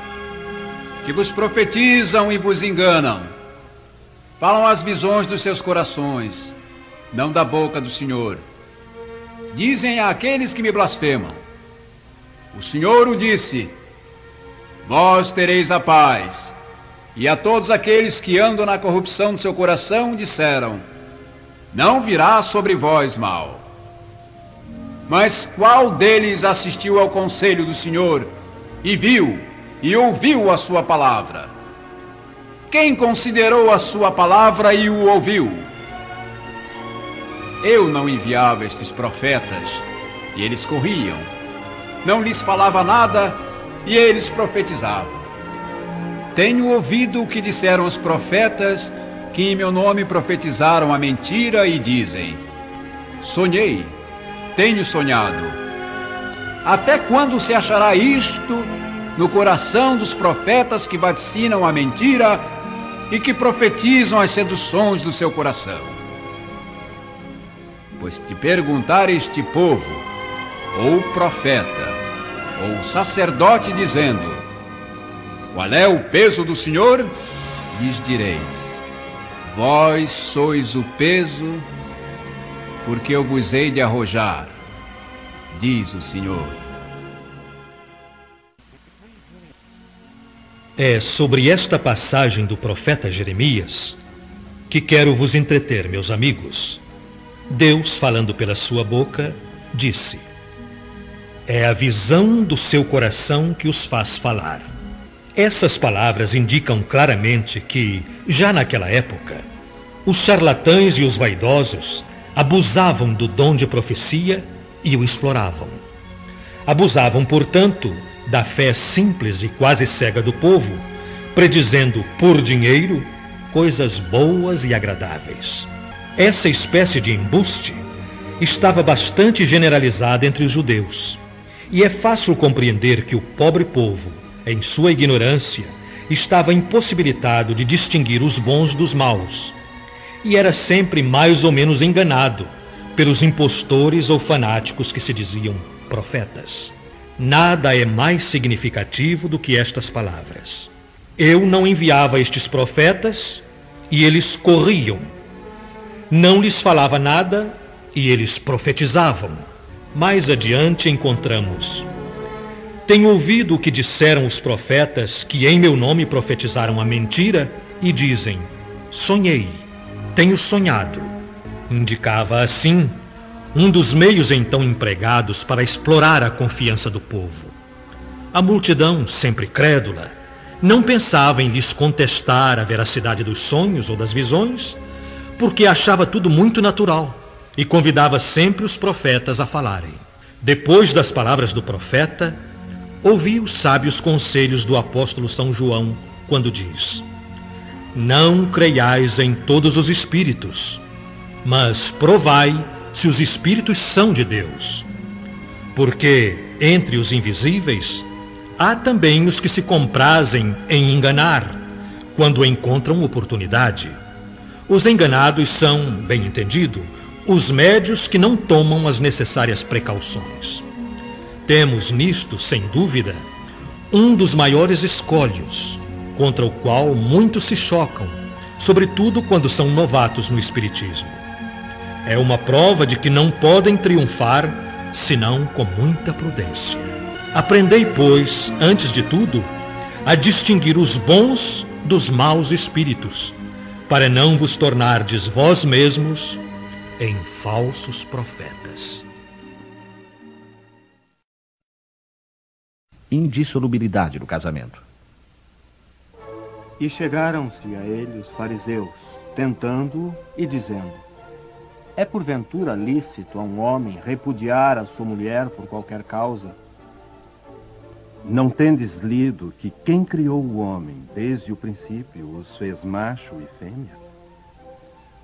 que vos profetizam e vos enganam. Falam as visões dos seus corações, não da boca do Senhor. Dizem àqueles que me blasfemam: O Senhor o disse: Vós tereis a paz e a todos aqueles que andam na corrupção do seu coração disseram: Não virá sobre vós mal. Mas qual deles assistiu ao conselho do Senhor e viu e ouviu a sua palavra? Quem considerou a sua palavra e o ouviu? Eu não enviava estes profetas e eles corriam. Não lhes falava nada e eles profetizavam. Tenho ouvido o que disseram os profetas que em meu nome profetizaram a mentira e dizem: Sonhei, tenho sonhado. Até quando se achará isto no coração dos profetas que vaticinam a mentira e que profetizam as seduções do seu coração? Pois te perguntar este povo, ou profeta, ou sacerdote, dizendo: qual é o peso do Senhor? Lhes direis: Vós sois o peso, porque eu vos hei de arrojar, diz o Senhor. É sobre esta passagem do profeta Jeremias que quero vos entreter, meus amigos. Deus, falando pela sua boca, disse: É a visão do seu coração que os faz falar. Essas palavras indicam claramente que, já naquela época, os charlatães e os vaidosos abusavam do dom de profecia e o exploravam. Abusavam, portanto, da fé simples e quase cega do povo, predizendo por dinheiro coisas boas e agradáveis. Essa espécie de embuste estava bastante generalizada entre os judeus, e é fácil compreender que o pobre povo em sua ignorância, estava impossibilitado de distinguir os bons dos maus, e era sempre mais ou menos enganado pelos impostores ou fanáticos que se diziam profetas. Nada é mais significativo do que estas palavras. Eu não enviava estes profetas e eles corriam. Não lhes falava nada e eles profetizavam. Mais adiante encontramos tenho ouvido o que disseram os profetas que em meu nome profetizaram a mentira e dizem: Sonhei, tenho sonhado. Indicava assim um dos meios então empregados para explorar a confiança do povo. A multidão, sempre crédula, não pensava em lhes contestar a veracidade dos sonhos ou das visões, porque achava tudo muito natural e convidava sempre os profetas a falarem. Depois das palavras do profeta, ouvi os sábios conselhos do apóstolo São João quando diz: Não creiais em todos os espíritos, mas provai se os espíritos são de Deus. Porque entre os invisíveis há também os que se comprazem em enganar, quando encontram oportunidade. Os enganados são, bem entendido, os médios que não tomam as necessárias precauções. Temos nisto, sem dúvida, um dos maiores escolhos, contra o qual muitos se chocam, sobretudo quando são novatos no Espiritismo. É uma prova de que não podem triunfar senão com muita prudência. Aprendei, pois, antes de tudo, a distinguir os bons dos maus espíritos, para não vos tornardes vós mesmos em falsos profetas. Indissolubilidade do casamento. E chegaram-se a ele os fariseus, tentando-o e dizendo: É porventura lícito a um homem repudiar a sua mulher por qualquer causa? Não tendes lido que quem criou o homem desde o princípio os fez macho e fêmea?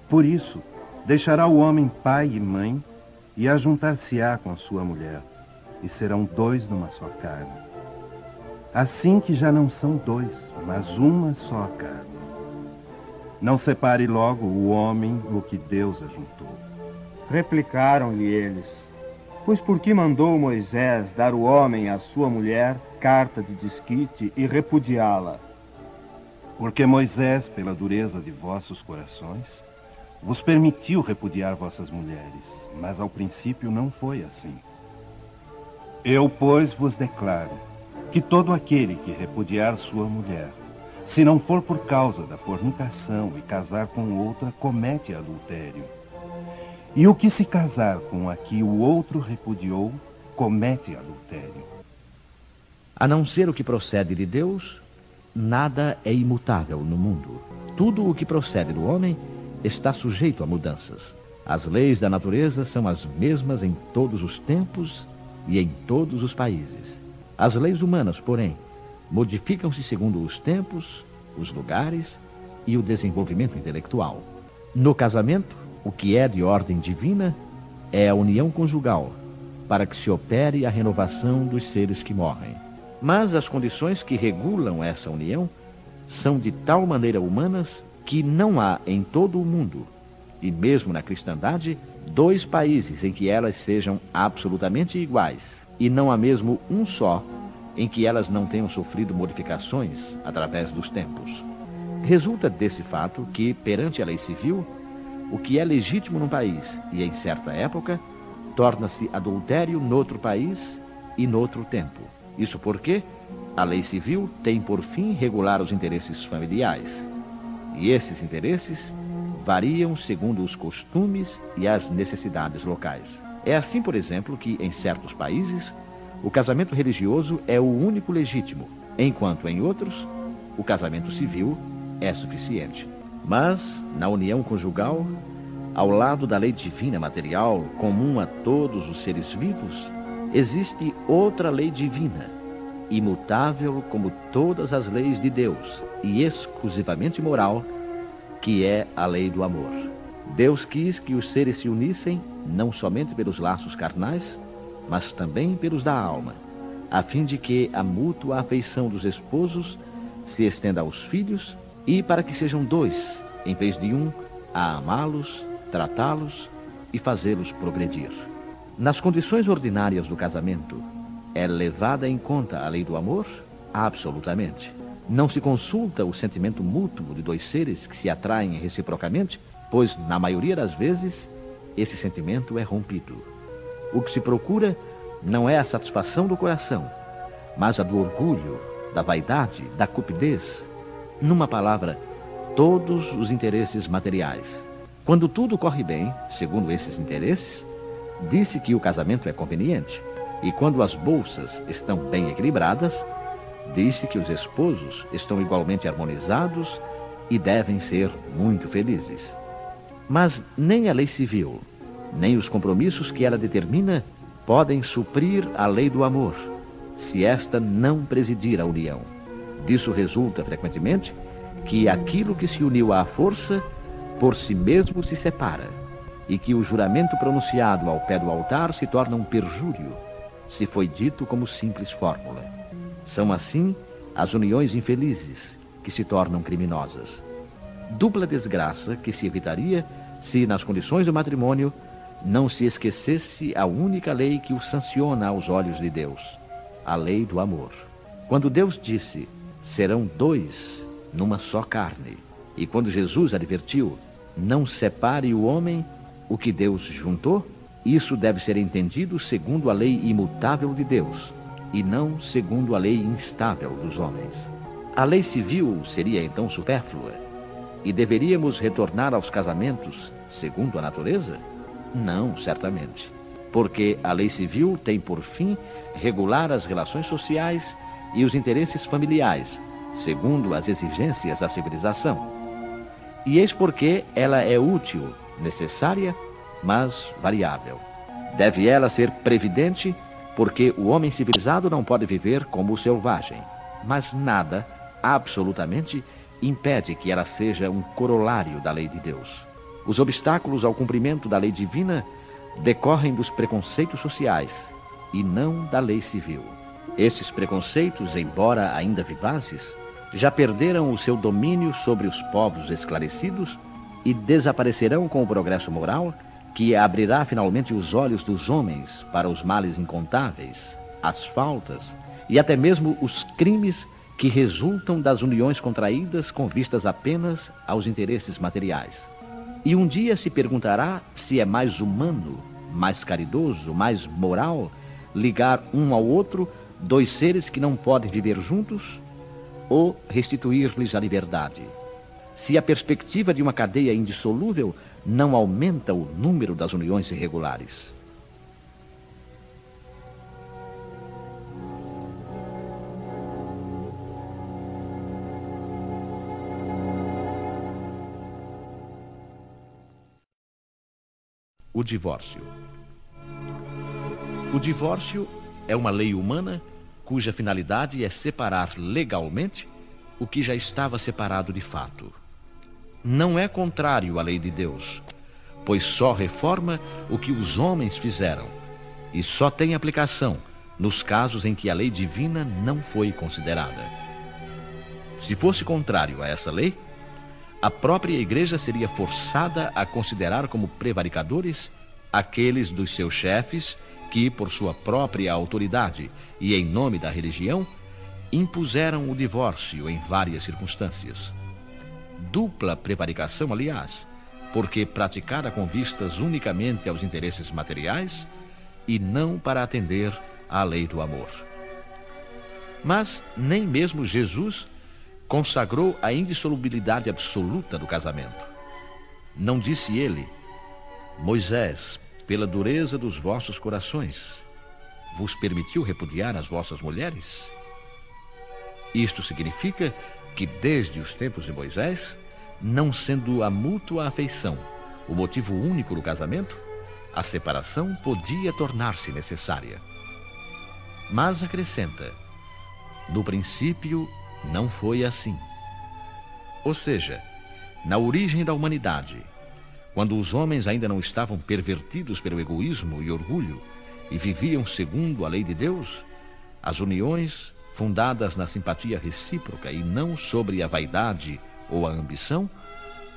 Por isso, deixará o homem pai e mãe e ajuntar-se-á com sua mulher, e serão dois numa só carne. Assim que já não são dois, mas uma só carne. Não separe logo o homem o que Deus ajuntou. Replicaram-lhe eles: Pois por que mandou Moisés dar o homem à sua mulher carta de desquite e repudiá-la? Porque Moisés, pela dureza de vossos corações, vos permitiu repudiar vossas mulheres, mas ao princípio não foi assim. Eu, pois, vos declaro que todo aquele que repudiar sua mulher, se não for por causa da fornicação e casar com outra, comete adultério. E o que se casar com a que o outro repudiou, comete adultério. A não ser o que procede de Deus, nada é imutável no mundo. Tudo o que procede do homem está sujeito a mudanças. As leis da natureza são as mesmas em todos os tempos e em todos os países. As leis humanas, porém, modificam-se segundo os tempos, os lugares e o desenvolvimento intelectual. No casamento, o que é de ordem divina é a união conjugal, para que se opere a renovação dos seres que morrem. Mas as condições que regulam essa união são de tal maneira humanas que não há em todo o mundo, e mesmo na cristandade, dois países em que elas sejam absolutamente iguais e não há mesmo um só em que elas não tenham sofrido modificações através dos tempos. Resulta desse fato que, perante a lei civil, o que é legítimo num país e em certa época, torna-se adultério noutro país e noutro tempo. Isso porque a lei civil tem por fim regular os interesses familiares. E esses interesses variam segundo os costumes e as necessidades locais. É assim, por exemplo, que em certos países o casamento religioso é o único legítimo, enquanto em outros o casamento civil é suficiente. Mas, na união conjugal, ao lado da lei divina material, comum a todos os seres vivos, existe outra lei divina, imutável como todas as leis de Deus e exclusivamente moral, que é a lei do amor. Deus quis que os seres se unissem não somente pelos laços carnais, mas também pelos da alma, a fim de que a mútua afeição dos esposos se estenda aos filhos e para que sejam dois, em vez de um, a amá-los, tratá-los e fazê-los progredir. Nas condições ordinárias do casamento, é levada em conta a lei do amor? Absolutamente. Não se consulta o sentimento mútuo de dois seres que se atraem reciprocamente, pois, na maioria das vezes, esse sentimento é rompido. O que se procura não é a satisfação do coração, mas a do orgulho, da vaidade, da cupidez, numa palavra, todos os interesses materiais. Quando tudo corre bem, segundo esses interesses, disse que o casamento é conveniente. E quando as bolsas estão bem equilibradas, disse que os esposos estão igualmente harmonizados e devem ser muito felizes. Mas nem a lei civil, nem os compromissos que ela determina podem suprir a lei do amor, se esta não presidir a união. Disso resulta, frequentemente, que aquilo que se uniu à força, por si mesmo se separa, e que o juramento pronunciado ao pé do altar se torna um perjúrio, se foi dito como simples fórmula. São assim as uniões infelizes que se tornam criminosas. Dupla desgraça que se evitaria se, nas condições do matrimônio, não se esquecesse a única lei que o sanciona aos olhos de Deus, a lei do amor. Quando Deus disse: serão dois numa só carne. E quando Jesus advertiu, não separe o homem o que Deus juntou, isso deve ser entendido segundo a lei imutável de Deus, e não segundo a lei instável dos homens. A lei civil seria então supérflua, e deveríamos retornar aos casamentos segundo a natureza? Não, certamente. Porque a lei civil tem por fim regular as relações sociais e os interesses familiares, segundo as exigências da civilização. E eis porque ela é útil, necessária, mas variável. Deve ela ser previdente, porque o homem civilizado não pode viver como o selvagem. Mas nada, absolutamente, impede que ela seja um corolário da lei de Deus. Os obstáculos ao cumprimento da lei divina decorrem dos preconceitos sociais e não da lei civil. Esses preconceitos, embora ainda vivazes, já perderam o seu domínio sobre os povos esclarecidos e desaparecerão com o progresso moral que abrirá finalmente os olhos dos homens para os males incontáveis, as faltas e até mesmo os crimes que resultam das uniões contraídas com vistas apenas aos interesses materiais. E um dia se perguntará se é mais humano, mais caridoso, mais moral ligar um ao outro dois seres que não podem viver juntos, ou restituir-lhes a liberdade. Se a perspectiva de uma cadeia indissolúvel não aumenta o número das uniões irregulares. O divórcio. O divórcio é uma lei humana cuja finalidade é separar legalmente o que já estava separado de fato. Não é contrário à lei de Deus, pois só reforma o que os homens fizeram e só tem aplicação nos casos em que a lei divina não foi considerada. Se fosse contrário a essa lei, a própria igreja seria forçada a considerar como prevaricadores aqueles dos seus chefes que, por sua própria autoridade e em nome da religião, impuseram o divórcio em várias circunstâncias. dupla prevaricação, aliás, porque praticada com vistas unicamente aos interesses materiais e não para atender à lei do amor. Mas nem mesmo Jesus consagrou a indissolubilidade absoluta do casamento. Não disse ele, Moisés, pela dureza dos vossos corações, vos permitiu repudiar as vossas mulheres? Isto significa que desde os tempos de Moisés, não sendo a mútua afeição o motivo único do casamento, a separação podia tornar-se necessária. Mas acrescenta: no princípio não foi assim. Ou seja, na origem da humanidade, quando os homens ainda não estavam pervertidos pelo egoísmo e orgulho e viviam segundo a lei de Deus, as uniões, fundadas na simpatia recíproca e não sobre a vaidade ou a ambição,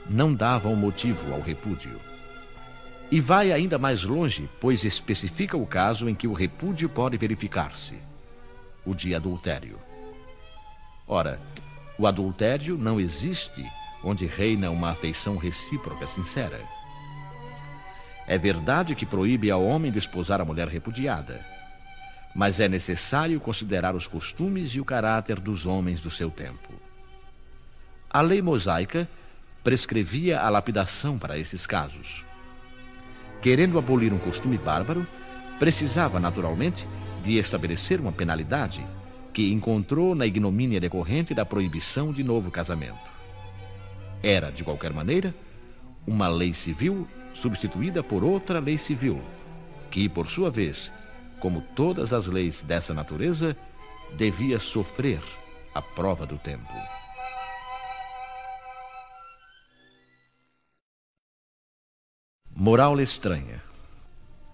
não davam motivo ao repúdio. E vai ainda mais longe, pois especifica o caso em que o repúdio pode verificar-se: o de adultério. Ora, o adultério não existe onde reina uma afeição recíproca sincera. É verdade que proíbe ao homem desposar a mulher repudiada, mas é necessário considerar os costumes e o caráter dos homens do seu tempo. A lei mosaica prescrevia a lapidação para esses casos. Querendo abolir um costume bárbaro, precisava naturalmente de estabelecer uma penalidade que encontrou na ignomínia decorrente da proibição de novo casamento. Era, de qualquer maneira, uma lei civil substituída por outra lei civil, que, por sua vez, como todas as leis dessa natureza, devia sofrer a prova do tempo. Moral estranha: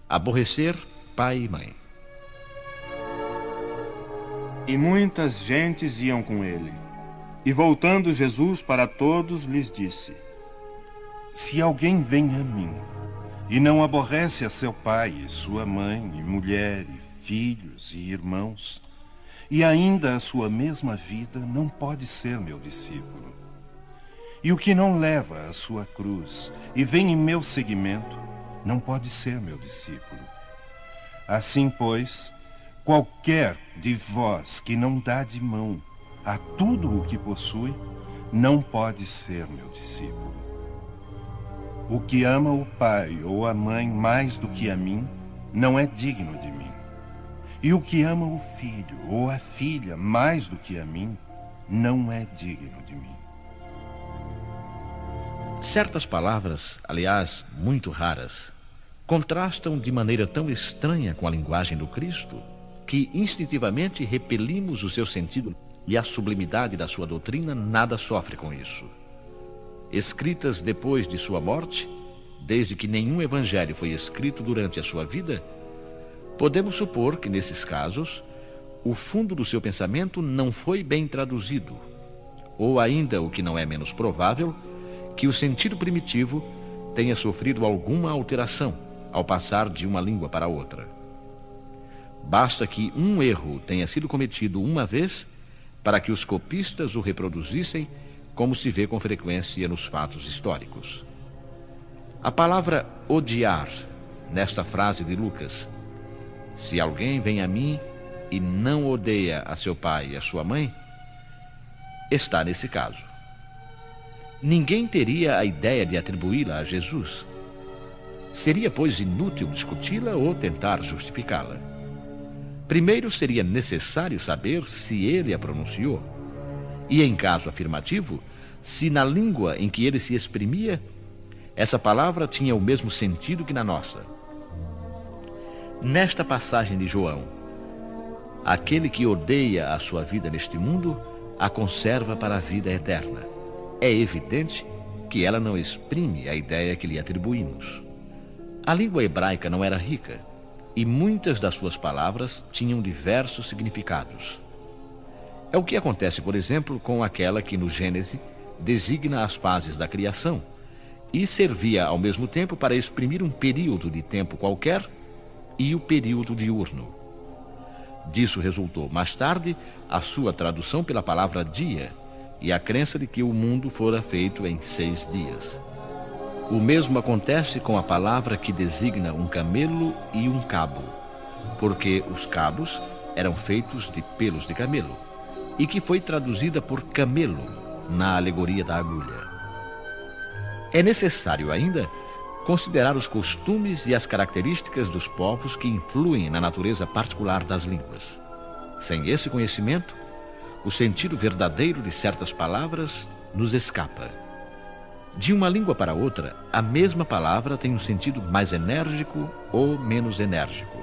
aborrecer pai e mãe. E muitas gentes iam com ele. E voltando Jesus para todos, lhes disse: Se alguém vem a mim e não aborrece a seu pai, e sua mãe, e mulher, e filhos e irmãos, e ainda a sua mesma vida, não pode ser meu discípulo. E o que não leva a sua cruz e vem em meu seguimento, não pode ser meu discípulo. Assim, pois, qualquer de vós que não dá de mão a tudo o que possui, não pode ser meu discípulo. O que ama o pai ou a mãe mais do que a mim, não é digno de mim. E o que ama o filho ou a filha mais do que a mim, não é digno de mim. Certas palavras, aliás, muito raras, contrastam de maneira tão estranha com a linguagem do Cristo que instintivamente repelimos o seu sentido e a sublimidade da sua doutrina nada sofre com isso. Escritas depois de sua morte, desde que nenhum evangelho foi escrito durante a sua vida, podemos supor que nesses casos o fundo do seu pensamento não foi bem traduzido, ou ainda, o que não é menos provável, que o sentido primitivo tenha sofrido alguma alteração ao passar de uma língua para outra. Basta que um erro tenha sido cometido uma vez para que os copistas o reproduzissem, como se vê com frequência nos fatos históricos. A palavra odiar, nesta frase de Lucas, se alguém vem a mim e não odeia a seu pai e a sua mãe, está nesse caso. Ninguém teria a ideia de atribuí-la a Jesus. Seria, pois, inútil discuti-la ou tentar justificá-la. Primeiro seria necessário saber se ele a pronunciou. E, em caso afirmativo, se na língua em que ele se exprimia, essa palavra tinha o mesmo sentido que na nossa. Nesta passagem de João, aquele que odeia a sua vida neste mundo, a conserva para a vida eterna. É evidente que ela não exprime a ideia que lhe atribuímos. A língua hebraica não era rica e muitas das suas palavras tinham diversos significados. É o que acontece, por exemplo, com aquela que no Gênesis designa as fases da criação e servia ao mesmo tempo para exprimir um período de tempo qualquer e o período diurno. Disso resultou mais tarde a sua tradução pela palavra dia, e a crença de que o mundo fora feito em seis dias. O mesmo acontece com a palavra que designa um camelo e um cabo, porque os cabos eram feitos de pelos de camelo, e que foi traduzida por camelo na alegoria da agulha. É necessário ainda considerar os costumes e as características dos povos que influem na natureza particular das línguas. Sem esse conhecimento, o sentido verdadeiro de certas palavras nos escapa. De uma língua para outra, a mesma palavra tem um sentido mais enérgico ou menos enérgico.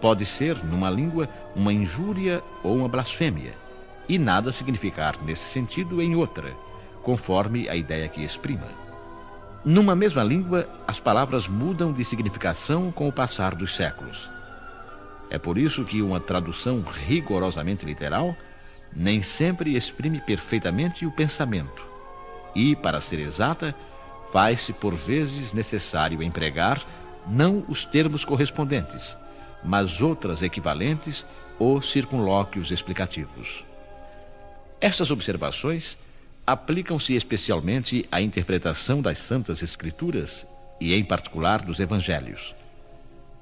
Pode ser, numa língua, uma injúria ou uma blasfêmia, e nada significar nesse sentido em outra, conforme a ideia que exprima. Numa mesma língua, as palavras mudam de significação com o passar dos séculos. É por isso que uma tradução rigorosamente literal nem sempre exprime perfeitamente o pensamento. E, para ser exata, faz-se por vezes necessário empregar não os termos correspondentes, mas outras equivalentes ou circunlóquios explicativos. Estas observações aplicam-se especialmente à interpretação das Santas Escrituras e, em particular, dos Evangelhos.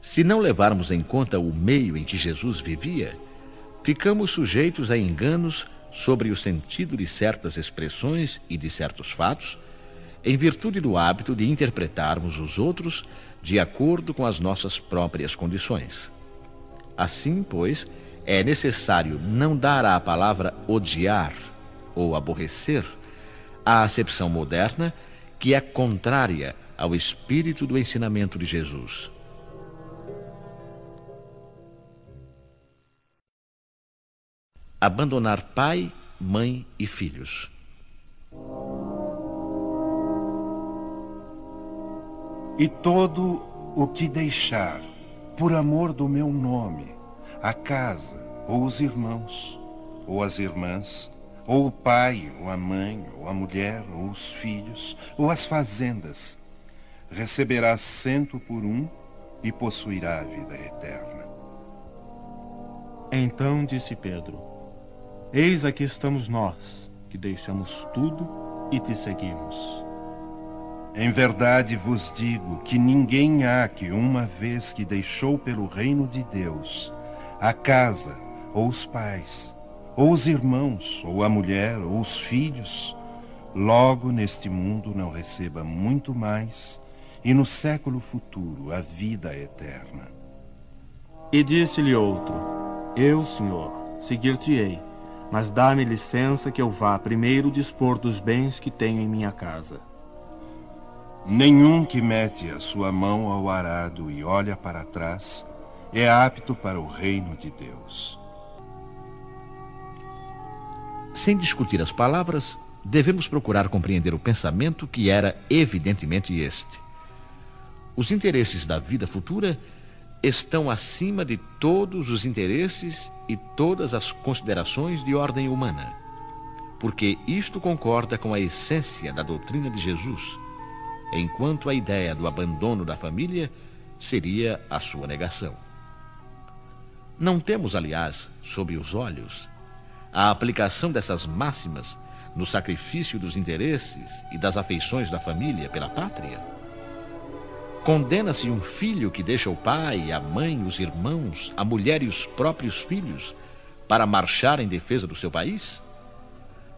Se não levarmos em conta o meio em que Jesus vivia, ficamos sujeitos a enganos sobre o sentido de certas expressões e de certos fatos, em virtude do hábito de interpretarmos os outros de acordo com as nossas próprias condições. Assim, pois, é necessário não dar à palavra odiar ou aborrecer a acepção moderna que é contrária ao espírito do ensinamento de Jesus. Abandonar pai, mãe e filhos. E todo o que deixar, por amor do meu nome, a casa, ou os irmãos, ou as irmãs, ou o pai, ou a mãe, ou a mulher, ou os filhos, ou as fazendas, receberá cento por um e possuirá a vida eterna. Então disse Pedro: Eis aqui estamos nós, que deixamos tudo e te seguimos. Em verdade vos digo que ninguém há que, uma vez que deixou pelo reino de Deus a casa, ou os pais, ou os irmãos, ou a mulher, ou os filhos, logo neste mundo não receba muito mais, e no século futuro a vida eterna. E disse-lhe outro: Eu, Senhor, seguir-te-ei mas dá-me licença que eu vá primeiro dispor dos bens que tenho em minha casa. Nenhum que mete a sua mão ao arado e olha para trás é apto para o reino de Deus. Sem discutir as palavras, devemos procurar compreender o pensamento que era evidentemente este. Os interesses da vida futura estão acima de todos os interesses e todas as considerações de ordem humana, porque isto concorda com a essência da doutrina de Jesus, enquanto a ideia do abandono da família seria a sua negação. Não temos, aliás, sob os olhos, a aplicação dessas máximas no sacrifício dos interesses e das afeições da família pela pátria? Condena-se um filho que deixa o pai, a mãe, os irmãos, a mulher e os próprios filhos para marchar em defesa do seu país?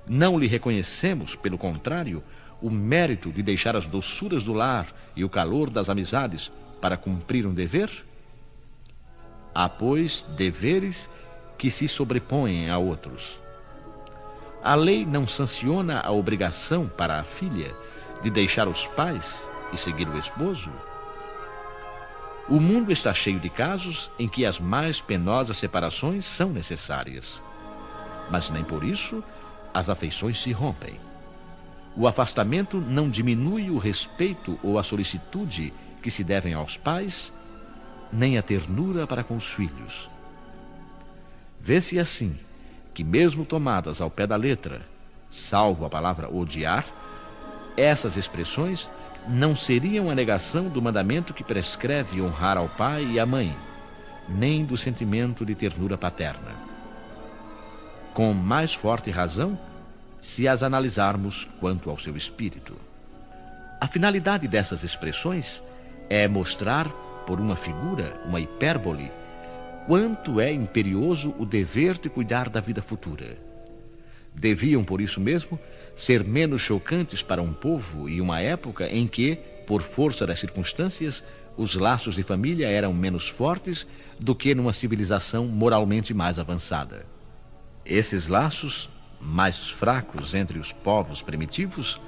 Não lhe reconhecemos, pelo contrário, o mérito de deixar as doçuras do lar e o calor das amizades para cumprir um dever? Há, pois, deveres que se sobrepõem a outros. A lei não sanciona a obrigação para a filha de deixar os pais e seguir o esposo? O mundo está cheio de casos em que as mais penosas separações são necessárias. Mas nem por isso as afeições se rompem. O afastamento não diminui o respeito ou a solicitude que se devem aos pais, nem a ternura para com os filhos. Vê-se assim que, mesmo tomadas ao pé da letra, salvo a palavra odiar, essas expressões não seriam a negação do mandamento que prescreve honrar ao pai e à mãe, nem do sentimento de ternura paterna. Com mais forte razão, se as analisarmos quanto ao seu espírito. A finalidade dessas expressões é mostrar, por uma figura, uma hipérbole, quanto é imperioso o dever de cuidar da vida futura. Deviam, por isso mesmo, ser menos chocantes para um povo e uma época em que, por força das circunstâncias, os laços de família eram menos fortes do que numa civilização moralmente mais avançada. Esses laços, mais fracos entre os povos primitivos,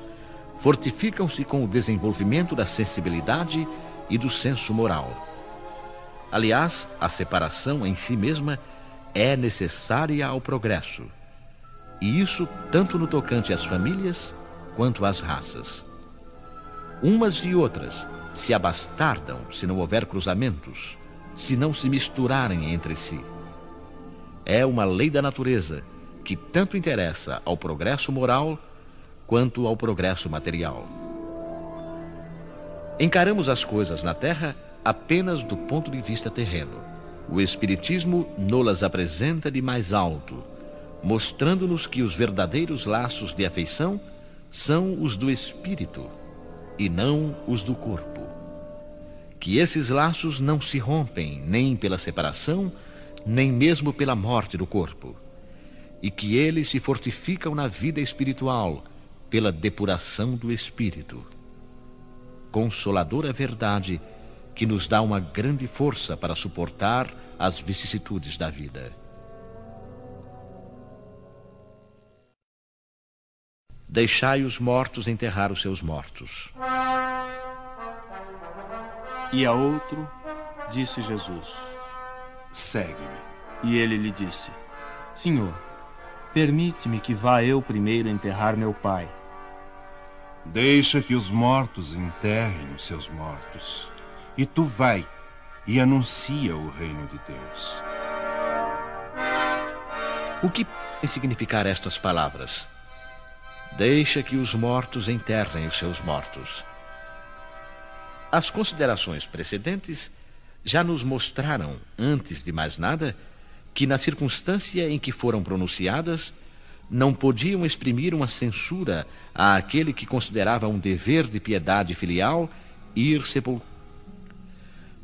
fortificam-se com o desenvolvimento da sensibilidade e do senso moral. Aliás, a separação em si mesma é necessária ao progresso. E isso tanto no tocante às famílias quanto às raças. Umas e outras se abastardam se não houver cruzamentos, se não se misturarem entre si. É uma lei da natureza que tanto interessa ao progresso moral quanto ao progresso material. Encaramos as coisas na Terra apenas do ponto de vista terreno. O Espiritismo nos apresenta de mais alto, mostrando-nos que os verdadeiros laços de afeição são os do espírito e não os do corpo. Que esses laços não se rompem nem pela separação, nem mesmo pela morte do corpo, e que eles se fortificam na vida espiritual pela depuração do espírito. Consoladora verdade que nos dá uma grande força para suportar as vicissitudes da vida. Deixai os mortos enterrar os seus mortos. E a outro disse Jesus: Segue-me. E ele lhe disse: Senhor, permite-me que vá eu primeiro enterrar meu pai. Deixa que os mortos enterrem os seus mortos. E tu vai e anuncia o reino de Deus. O que significar estas palavras? Deixa que os mortos enterrem os seus mortos. As considerações precedentes já nos mostraram, antes de mais nada, que na circunstância em que foram pronunciadas, não podiam exprimir uma censura àquele que considerava um dever de piedade filial ir sepultar.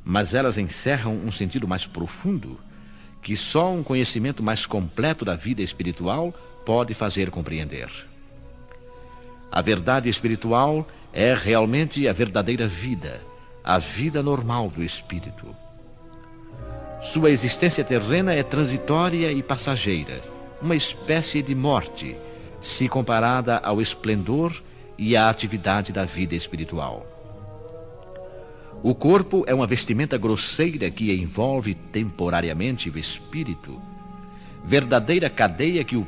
Mas elas encerram um sentido mais profundo que só um conhecimento mais completo da vida espiritual pode fazer compreender. A verdade espiritual é realmente a verdadeira vida, a vida normal do espírito. Sua existência terrena é transitória e passageira, uma espécie de morte, se comparada ao esplendor e à atividade da vida espiritual. O corpo é uma vestimenta grosseira que envolve temporariamente o espírito, verdadeira cadeia que o